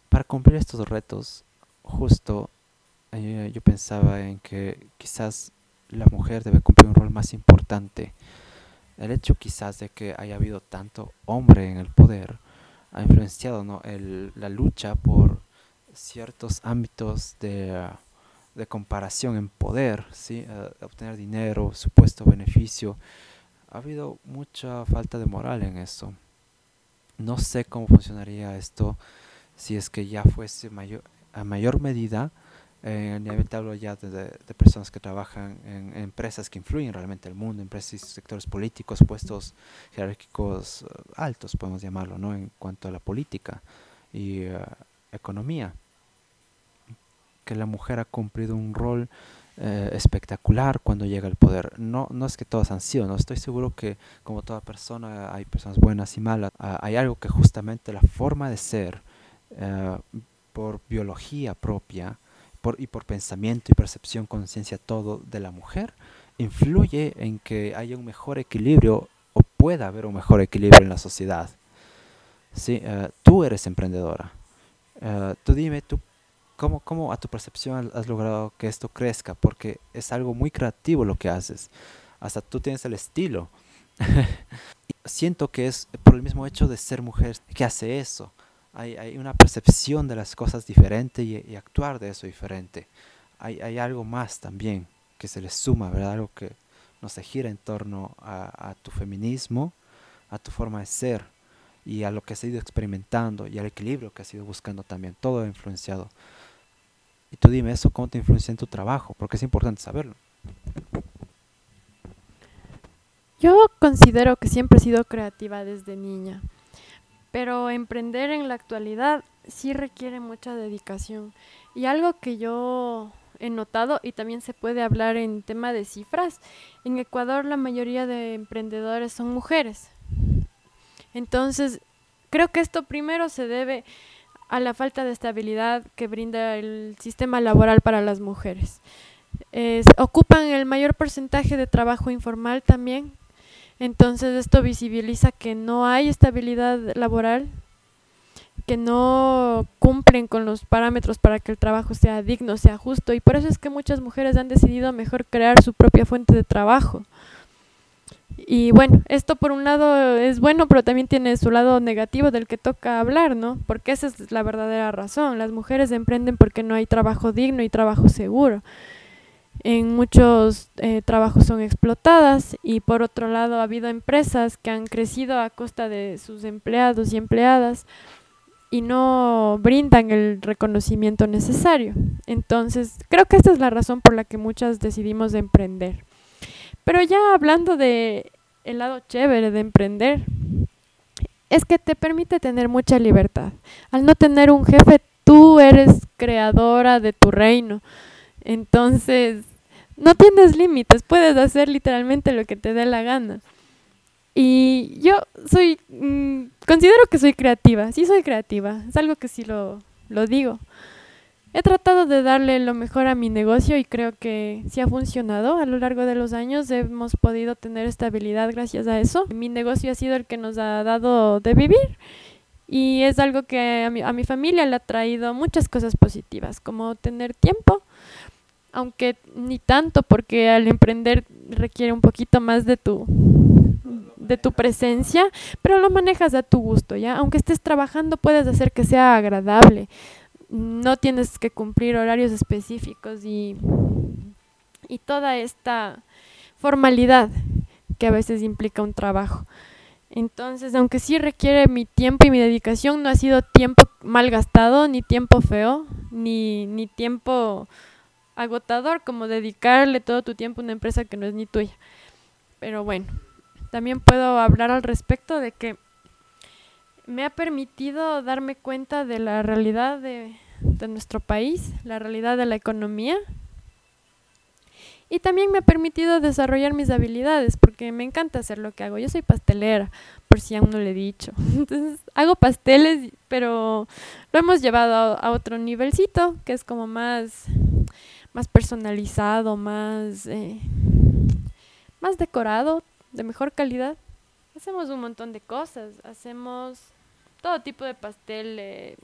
Para cumplir estos retos justo eh, yo pensaba en que quizás la mujer debe cumplir un rol más importante. El hecho quizás de que haya habido tanto hombre en el poder ha influenciado ¿no? el, la lucha por ciertos ámbitos de, de comparación en poder, ¿sí? Uh, obtener dinero, supuesto beneficio. Ha habido mucha falta de moral en eso. No sé cómo funcionaría esto si es que ya fuese mayor, a mayor medida eh, te hablo ya de, de, personas que trabajan en, empresas que influyen realmente el mundo, empresas y sectores políticos, puestos jerárquicos uh, altos, podemos llamarlo, ¿no? En cuanto a la política y uh, economía. Que la mujer ha cumplido un rol eh, espectacular cuando llega al poder. No, no es que todos han sido, no estoy seguro que como toda persona hay personas buenas y malas. Uh, hay algo que justamente la forma de ser, uh, por biología propia, y por pensamiento y percepción, conciencia, todo de la mujer, influye en que haya un mejor equilibrio o pueda haber un mejor equilibrio en la sociedad. ¿Sí? Uh, tú eres emprendedora. Uh, tú dime, tú, ¿cómo, ¿cómo a tu percepción has logrado que esto crezca? Porque es algo muy creativo lo que haces. Hasta tú tienes el estilo. Siento que es por el mismo hecho de ser mujer que hace eso hay, hay una percepción de las cosas diferente y, actuar de eso diferente. Hay, hay, algo más también que se le suma, ¿verdad? Algo que no se gira en torno a, a tu feminismo, a tu forma de ser y a lo que has ido experimentando y al equilibrio que has ido buscando también. Todo ha influenciado. Y tú dime eso, ¿cómo te influencia en tu trabajo? Porque es importante saberlo. Yo considero que siempre he sido creativa desde niña. Pero emprender en la actualidad sí requiere mucha dedicación. Y algo que yo he notado, y también se puede hablar en tema de cifras, en Ecuador la mayoría de emprendedores son mujeres. Entonces, creo que esto primero se debe a la falta de estabilidad que brinda el sistema laboral para las mujeres. Ocupan el mayor porcentaje de trabajo informal también, entonces esto visibiliza que no hay estabilidad laboral, que no cumplen con los parámetros para que el trabajo sea digno, sea justo. Y por eso es que muchas mujeres han decidido mejor crear su propia fuente de trabajo. Y bueno, esto por un lado es bueno, pero también tiene su lado negativo del que toca hablar, ¿no? Porque esa es la verdadera razón. Las mujeres emprenden porque no hay trabajo digno y trabajo seguro en muchos eh, trabajos son explotadas y por otro lado ha habido empresas que han crecido a costa de sus empleados y empleadas y no brindan el reconocimiento necesario. Entonces, creo que esta es la razón por la que muchas decidimos emprender. Pero ya hablando de el lado chévere de emprender, es que te permite tener mucha libertad. Al no tener un jefe, tú eres creadora de tu reino. Entonces, no tienes límites, puedes hacer literalmente lo que te dé la gana. Y yo soy, mmm, considero que soy creativa, sí soy creativa, es algo que sí lo, lo digo. He tratado de darle lo mejor a mi negocio y creo que sí ha funcionado. A lo largo de los años hemos podido tener estabilidad gracias a eso. Mi negocio ha sido el que nos ha dado de vivir y es algo que a mi, a mi familia le ha traído muchas cosas positivas, como tener tiempo aunque ni tanto porque al emprender requiere un poquito más de tu de tu presencia, pero lo manejas a tu gusto, ¿ya? Aunque estés trabajando puedes hacer que sea agradable. No tienes que cumplir horarios específicos y y toda esta formalidad que a veces implica un trabajo. Entonces, aunque sí requiere mi tiempo y mi dedicación, no ha sido tiempo mal gastado, ni tiempo feo, ni, ni tiempo agotador como dedicarle todo tu tiempo a una empresa que no es ni tuya. Pero bueno, también puedo hablar al respecto de que me ha permitido darme cuenta de la realidad de, de nuestro país, la realidad de la economía. Y también me ha permitido desarrollar mis habilidades, porque me encanta hacer lo que hago. Yo soy pastelera, por si aún no le he dicho. Entonces, hago pasteles, pero lo hemos llevado a, a otro nivelcito, que es como más más personalizado, más, eh, más decorado, de mejor calidad. Hacemos un montón de cosas, hacemos todo tipo de pastel,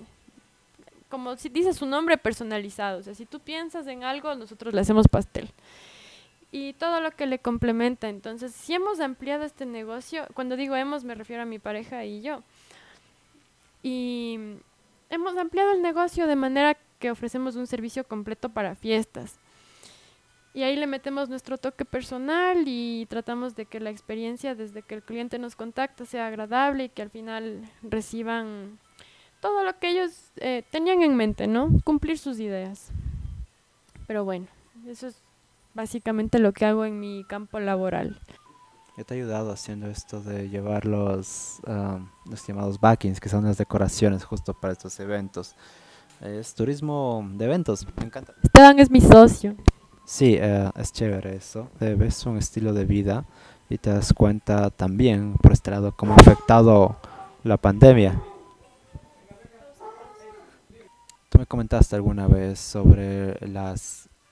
como si dice su nombre, personalizado. O sea, si tú piensas en algo, nosotros le hacemos pastel. y todo lo que le complementa. Entonces, si hemos ampliado este negocio, cuando digo hemos me refiero a mi pareja y yo. Y hemos ampliado el negocio de manera que ofrecemos un servicio completo para fiestas. Y ahí le metemos nuestro toque personal y tratamos de que la experiencia desde que el cliente nos contacta sea agradable y que al final reciban todo lo que ellos eh, tenían en mente, ¿no? Cumplir sus ideas. Pero bueno, eso es básicamente lo que hago en mi campo laboral. Yo te he ayudado haciendo esto de llevar los, los llamados backings, que son las decoraciones justo para estos eventos. Es turismo de eventos, me encanta. Esteban es mi socio. Sí, eh, es chévere eso. Ves un estilo de vida y te das cuenta también, por este lado, cómo ha afectado la pandemia. Tú me comentaste alguna vez sobre la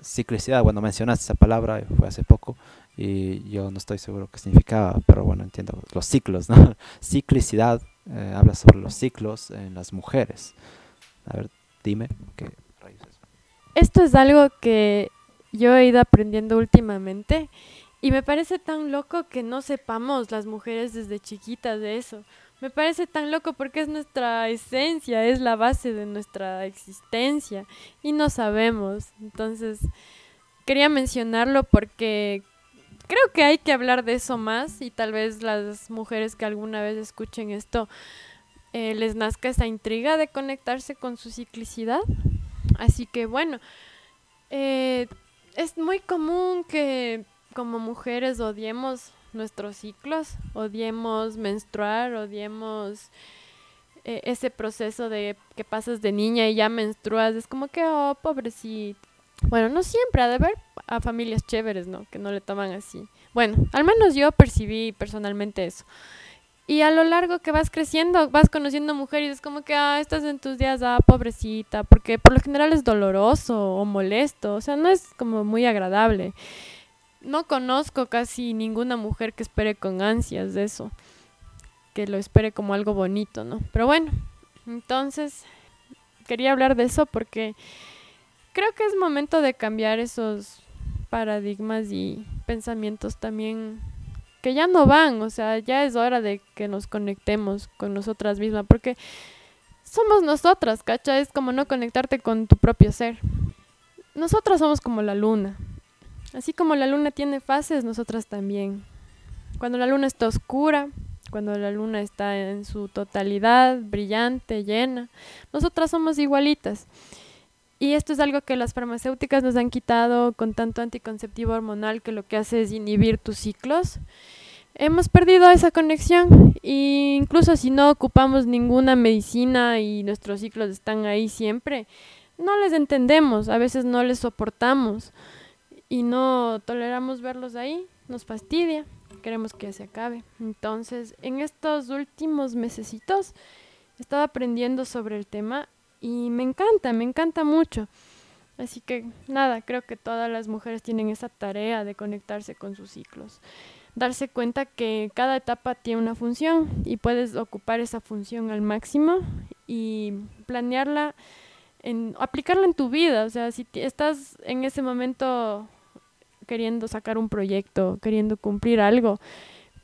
ciclicidad, bueno, mencionaste esa palabra, fue hace poco, y yo no estoy seguro qué significaba, pero bueno, entiendo los ciclos, ¿no? Ciclicidad, eh, habla sobre los ciclos en las mujeres. A ver, dime qué rayos es. Esto es algo que yo he ido aprendiendo últimamente y me parece tan loco que no sepamos las mujeres desde chiquitas de eso. Me parece tan loco porque es nuestra esencia, es la base de nuestra existencia y no sabemos. Entonces, quería mencionarlo porque creo que hay que hablar de eso más y tal vez las mujeres que alguna vez escuchen esto eh, les nazca esa intriga de conectarse con su ciclicidad. Así que bueno, eh, es muy común que como mujeres odiemos nuestros ciclos, odiemos menstruar, odiemos eh, ese proceso de que pasas de niña y ya menstruas, es como que, oh, pobrecito. Bueno, no siempre, ha de haber a familias chéveres, ¿no? Que no le toman así. Bueno, al menos yo percibí personalmente eso. Y a lo largo que vas creciendo, vas conociendo mujeres, es como que, ah, estás en tus días, ah, pobrecita, porque por lo general es doloroso o molesto, o sea, no es como muy agradable. No conozco casi ninguna mujer que espere con ansias de eso, que lo espere como algo bonito, ¿no? Pero bueno, entonces quería hablar de eso porque creo que es momento de cambiar esos paradigmas y pensamientos también que ya no van, o sea, ya es hora de que nos conectemos con nosotras mismas, porque somos nosotras, ¿cacha? Es como no conectarte con tu propio ser. Nosotras somos como la luna. Así como la luna tiene fases, nosotras también. Cuando la luna está oscura, cuando la luna está en su totalidad, brillante, llena, nosotras somos igualitas. Y esto es algo que las farmacéuticas nos han quitado con tanto anticonceptivo hormonal que lo que hace es inhibir tus ciclos. Hemos perdido esa conexión e incluso si no ocupamos ninguna medicina y nuestros ciclos están ahí siempre, no les entendemos, a veces no les soportamos y no toleramos verlos ahí, nos fastidia, queremos que se acabe. Entonces, en estos últimos mesecitos estaba aprendiendo sobre el tema y me encanta, me encanta mucho. Así que nada, creo que todas las mujeres tienen esa tarea de conectarse con sus ciclos. Darse cuenta que cada etapa tiene una función y puedes ocupar esa función al máximo y planearla, en, aplicarla en tu vida. O sea, si estás en ese momento queriendo sacar un proyecto, queriendo cumplir algo,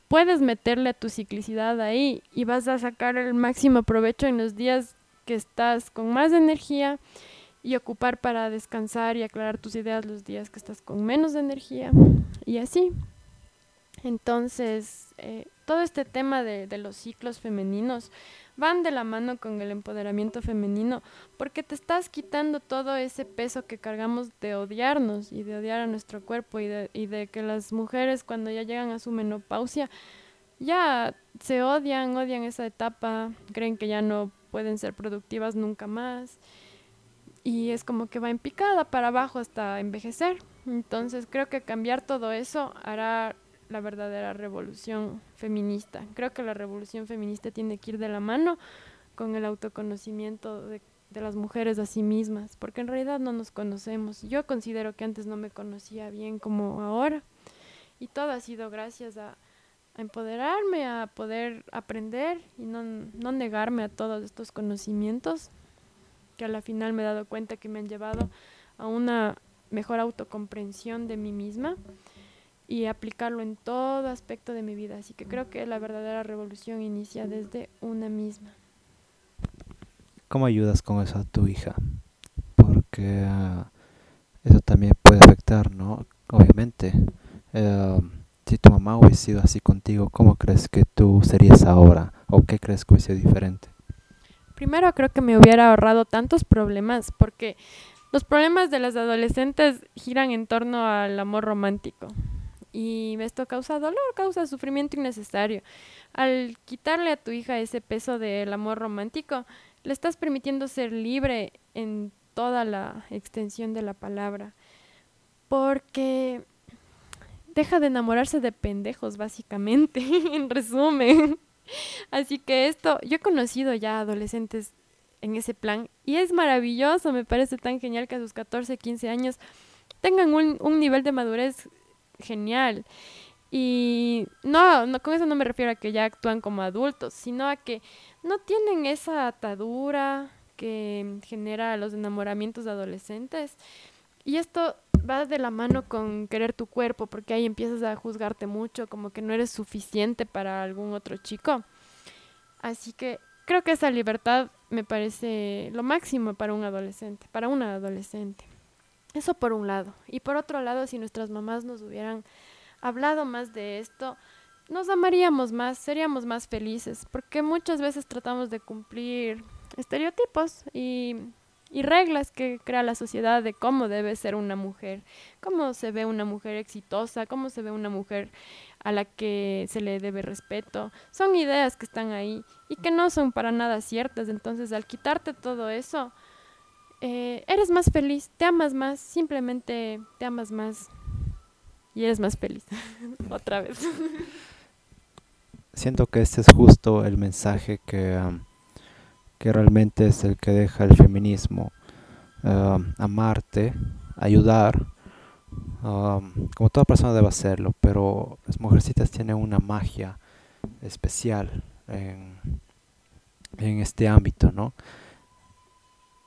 puedes meterle a tu ciclicidad ahí y vas a sacar el máximo provecho en los días que estás con más energía y ocupar para descansar y aclarar tus ideas los días que estás con menos energía y así. Entonces, eh, todo este tema de, de, los ciclos femeninos van de la mano con el empoderamiento femenino porque te estás quitando todo ese peso que cargamos de odiarnos y de odiar a nuestro cuerpo y de, y de que las mujeres cuando ya llegan a su menopausia ya se odian, odian esa etapa, creen que ya no pueden ser productivas nunca más. Y es como que va en picada para abajo hasta envejecer. Entonces creo que cambiar todo eso hará la verdadera revolución feminista. Creo que la revolución feminista tiene que ir de la mano con el autoconocimiento de, de, las mujeres a sí mismas, porque en realidad no nos conocemos. Yo considero que antes no me conocía bien como ahora, y todo ha sido gracias a, empoderarme, a poder aprender y no, no negarme a todos estos conocimientos que a la final me he dado cuenta que me han llevado a una mejor autocomprensión de mí misma y aplicarlo en todo aspecto de mi vida. Así que creo que la verdadera revolución inicia desde una misma. ¿Cómo ayudas con eso a tu hija? Porque ah, eso también puede afectar, ¿no? Obviamente. Eh, si tu mamá hubiese sido así contigo, ¿cómo crees que tú serías ahora? ¿O qué crees que hubiese sido diferente? Primero creo que me hubiera ahorrado tantos problemas porque los problemas de las adolescentes giran en torno al amor romántico. Y esto causa dolor, causa sufrimiento innecesario. Al quitarle a tu hija ese peso del amor romántico, le estás permitiendo ser libre en toda la extensión de la palabra. Porque deja de enamorarse de pendejos, básicamente, en resumen. Así que esto, yo he conocido ya adolescentes en ese plan y es maravilloso, me parece tan genial que a sus 14, 15 años tengan un, un nivel de madurez genial. Y no, no, con eso no me refiero a que ya actúan como adultos, sino a que no tienen esa atadura que genera los enamoramientos de adolescentes. Y esto va de la mano con querer tu cuerpo, porque ahí empiezas a juzgarte mucho, como que no eres suficiente para algún otro chico. Así que creo que esa libertad me parece lo máximo para un adolescente, para una adolescente. Eso por un lado. Y por otro lado, si nuestras mamás nos hubieran hablado más de esto, nos amaríamos más, seríamos más felices, porque muchas veces tratamos de cumplir estereotipos y y reglas que crea la sociedad de cómo debe ser una mujer, cómo se ve una mujer exitosa, cómo se ve una mujer a la que se le debe respeto. Son ideas que están ahí y que no son para nada ciertas. Entonces, al quitarte todo eso, eh, eres más feliz, te amas más, simplemente te amas más y eres más feliz. Otra vez. Siento que este es justo el mensaje que que realmente es el que deja el feminismo. Uh, amarte, ayudar, um, como toda persona debe hacerlo, pero las mujercitas tienen una magia especial en, en este ámbito, ¿no?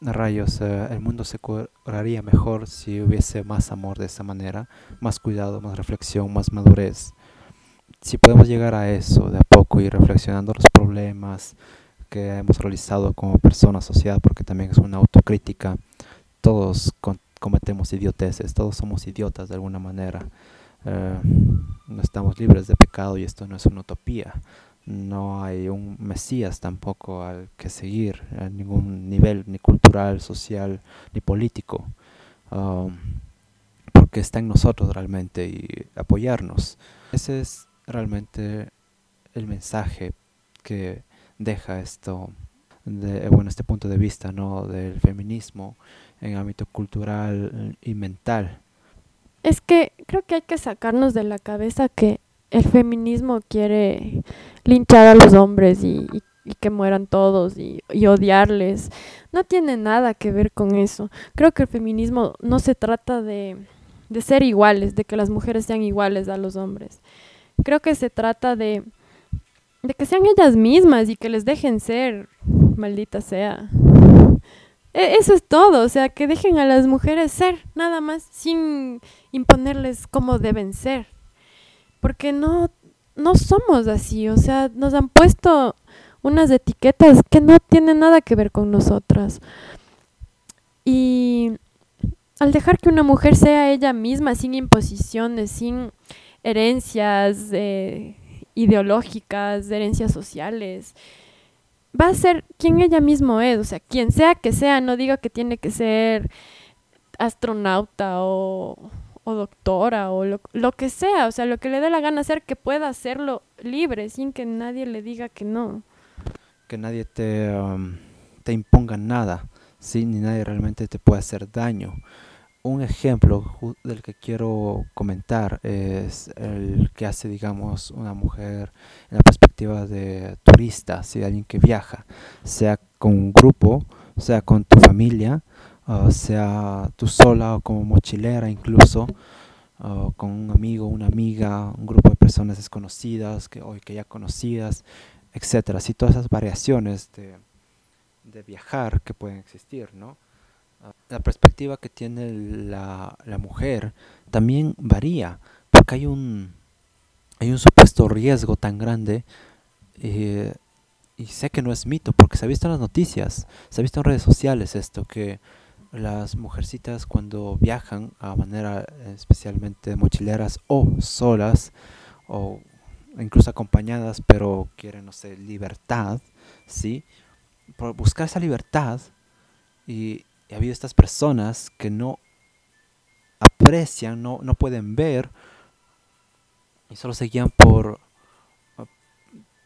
Rayos, uh, el mundo se curaría mejor si hubiese más amor de esa manera, más cuidado, más reflexión, más madurez. Si podemos llegar a eso de a poco y reflexionando los problemas, que hemos realizado como persona, sociedad, porque también es una autocrítica. Todos cometemos idioteces, todos somos idiotas de alguna manera. Eh, no estamos libres de pecado y esto no es una utopía. No hay un Mesías tampoco al que seguir a ningún nivel, ni cultural, social, ni político. Um, porque está en nosotros realmente y apoyarnos. Ese es realmente el mensaje que deja esto, de, bueno, este punto de vista ¿no? del feminismo en ámbito cultural y mental. Es que creo que hay que sacarnos de la cabeza que el feminismo quiere linchar a los hombres y, que mueran todos y, odiarles. No tiene nada que ver con eso. Creo que el feminismo no se trata de, de ser iguales, de que las mujeres sean iguales a los hombres. Creo que se trata de de que sean ellas mismas y que les dejen ser, maldita sea. E, eso es todo, o sea, que dejen a las mujeres ser, nada más, sin imponerles cómo deben ser. Porque no, no somos así, o sea, nos han puesto unas etiquetas que no tienen nada que ver con nosotras. Y al dejar que una mujer sea ella misma, sin imposiciones, sin herencias, eh, ideológicas, de herencias sociales. Va a ser quien ella mismo es, o sea, quien sea que sea, no diga que tiene que ser astronauta o, doctora o lo, que sea, o sea, lo que le dé la gana hacer, que pueda hacerlo libre, sin que nadie le diga que no. Que nadie te, um, te imponga nada, ¿sí? ni nadie realmente te puede hacer daño un ejemplo del que quiero comentar es el que hace, digamos, una mujer en la perspectiva de turista, si alguien que viaja, sea con un grupo, sea con tu familia, sea tú sola o como mochilera incluso, con un amigo, una amiga, un grupo de personas desconocidas que hoy que ya conocidas, etcétera, así todas esas variaciones de, de viajar que pueden existir, ¿no? la perspectiva que tiene la, la mujer también varía, porque hay un, hay un supuesto riesgo tan grande. Eh, y sé que no es mito, porque se ha visto en las noticias, se ha visto en redes sociales esto, que las mujercitas cuando viajan a manera especialmente mochileras o solas o incluso acompañadas, pero quieren, no sé, libertad, ¿sí? Por buscar esa libertad y, ha habido estas personas que no aprecian, no, no pueden ver y solo se guían por,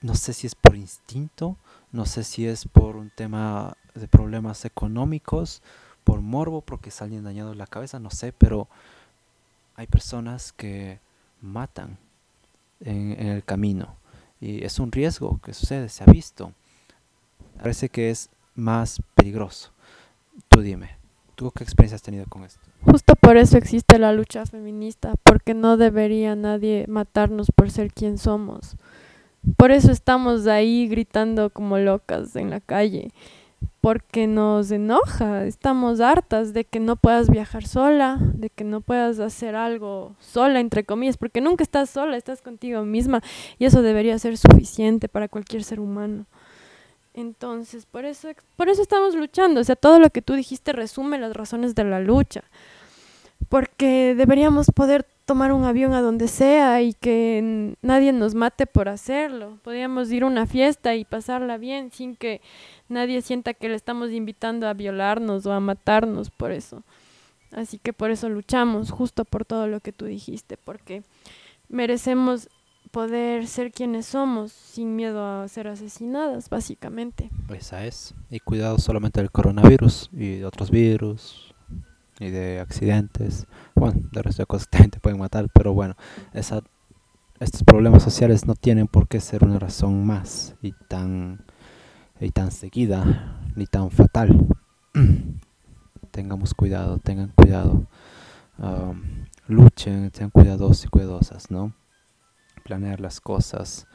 no sé si es por instinto, no sé si es por un tema de problemas económicos, por morbo, porque se alguien dañado la cabeza, no sé, pero hay personas que matan en, en, el camino y es un riesgo que sucede, se ha visto. Parece que es más peligroso. Tú dime, ¿tú qué experiencia has tenido con esto? Justo por eso existe la lucha feminista, porque no debería nadie matarnos por ser quien somos. Por eso estamos ahí gritando como locas en la calle, porque nos enoja, estamos hartas de que no puedas viajar sola, de que no puedas hacer algo sola, entre comillas, porque nunca estás sola, estás contigo misma y eso debería ser suficiente para cualquier ser humano. Entonces, por eso, por eso estamos luchando. O sea, todo lo que tú dijiste resume las razones de la lucha. Porque deberíamos poder tomar un avión a donde sea y que nadie nos mate por hacerlo. Podríamos ir a una fiesta y pasarla bien sin que nadie sienta que le estamos invitando a violarnos o a matarnos por eso. Así que por eso luchamos, justo por todo lo que tú dijiste, porque merecemos poder ser quienes somos sin miedo a ser asesinadas, básicamente. Esa es. Y cuidado solamente del coronavirus y de otros virus y de accidentes. Bueno, de resto de cosas que también te pueden matar, pero bueno, estos problemas sociales no tienen por qué ser una razón más y tan, y tan seguida ni tan fatal. Tengamos cuidado, tengan cuidado. Luchen, sean cuidadosos y cuidadosas, ¿no? planear las cosas.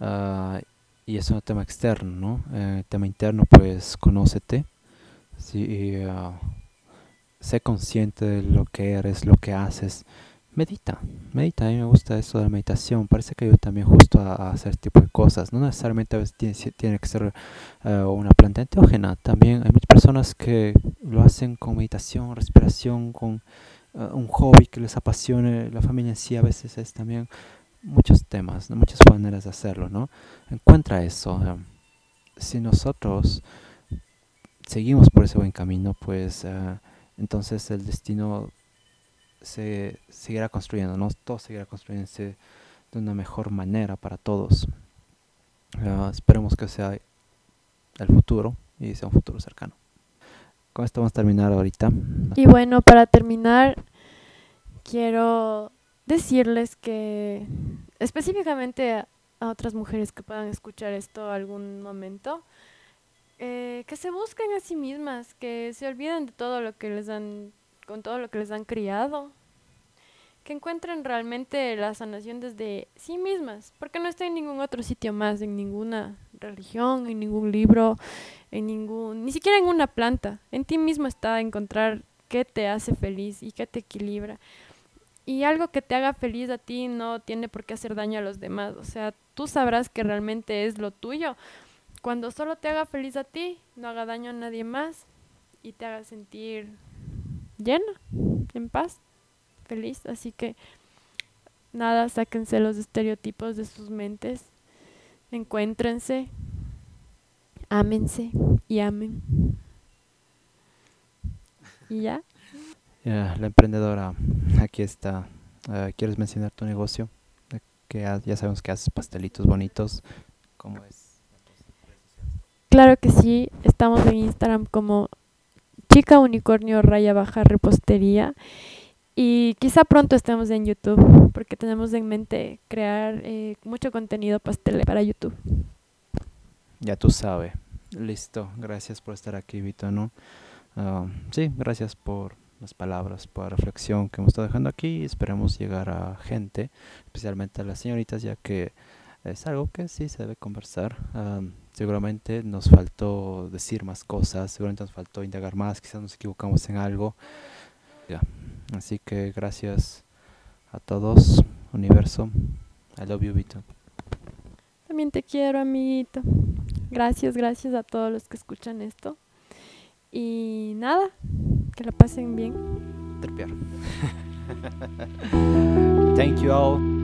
Uh, y es un tema externo, ¿no? Eh, tema interno, pues conócete. Sí, uh, sé consciente de lo que eres, lo que haces. Medita, medita. A mí me gusta eso de la meditación. Parece que yo también justo a, hacer tipo de cosas. No necesariamente a veces tiene, que ser uh, una planta enteógena. También hay muchas personas que lo hacen con meditación, respiración, con un hobby que les apasione. La familia en sí a veces es también muchos temas, muchas maneras de hacerlo, ¿no? Encuentra eso. Eh, si nosotros seguimos por ese buen camino, pues uh, entonces el destino se seguirá construyendo, ¿no? Todo seguirá construyéndose de una mejor manera para todos. Uh, esperemos que sea el futuro y sea un futuro cercano. Con esto vamos a terminar ahorita. Y bueno, para terminar, quiero decirles que específicamente a, otras mujeres que puedan escuchar esto algún momento, eh, que se busquen a sí mismas, que se olviden de todo lo que les han, con todo lo que les han criado, que encuentren realmente la sanación desde sí mismas, porque no está en ningún otro sitio más, en ninguna religión, en ningún libro, en ningún, ni siquiera en una planta. En ti mismo está encontrar qué te hace feliz y qué te equilibra. Y algo que te haga feliz a ti no tiene por qué hacer daño a los demás. O sea, tú sabrás que realmente es lo tuyo. Cuando solo te haga feliz a ti, no haga daño a nadie más y te haga sentir llena, en paz, feliz. Así que nada, sáquense los estereotipos de sus mentes, encuéntrense, ámense y amen. ¿Y ya? La emprendedora, aquí está. Uh, ¿Quieres mencionar tu negocio? Que ya sabemos que haces pastelitos bonitos. ¿Cómo es? Claro que sí. Estamos en Instagram como chica unicornio raya baja repostería. Y quizá pronto estemos en YouTube, porque tenemos en mente crear eh, mucho contenido pastel para YouTube. Ya tú sabes. Listo. Gracias por estar aquí, Vito, ¿no? Uh, sí, gracias por las palabras para reflexión que hemos estado dejando aquí. Esperemos llegar a gente, especialmente a las señoritas, ya que es algo que sí se debe conversar. Um, seguramente nos faltó decir más cosas, seguramente nos faltó indagar más, quizás nos equivocamos en algo. Ya. Así que gracias a todos. universo. I love you, Vito. También te quiero, amiguito. Gracias, gracias a todos los que escuchan esto. Y nada, que la pasen bien. Tripear. Thank you all.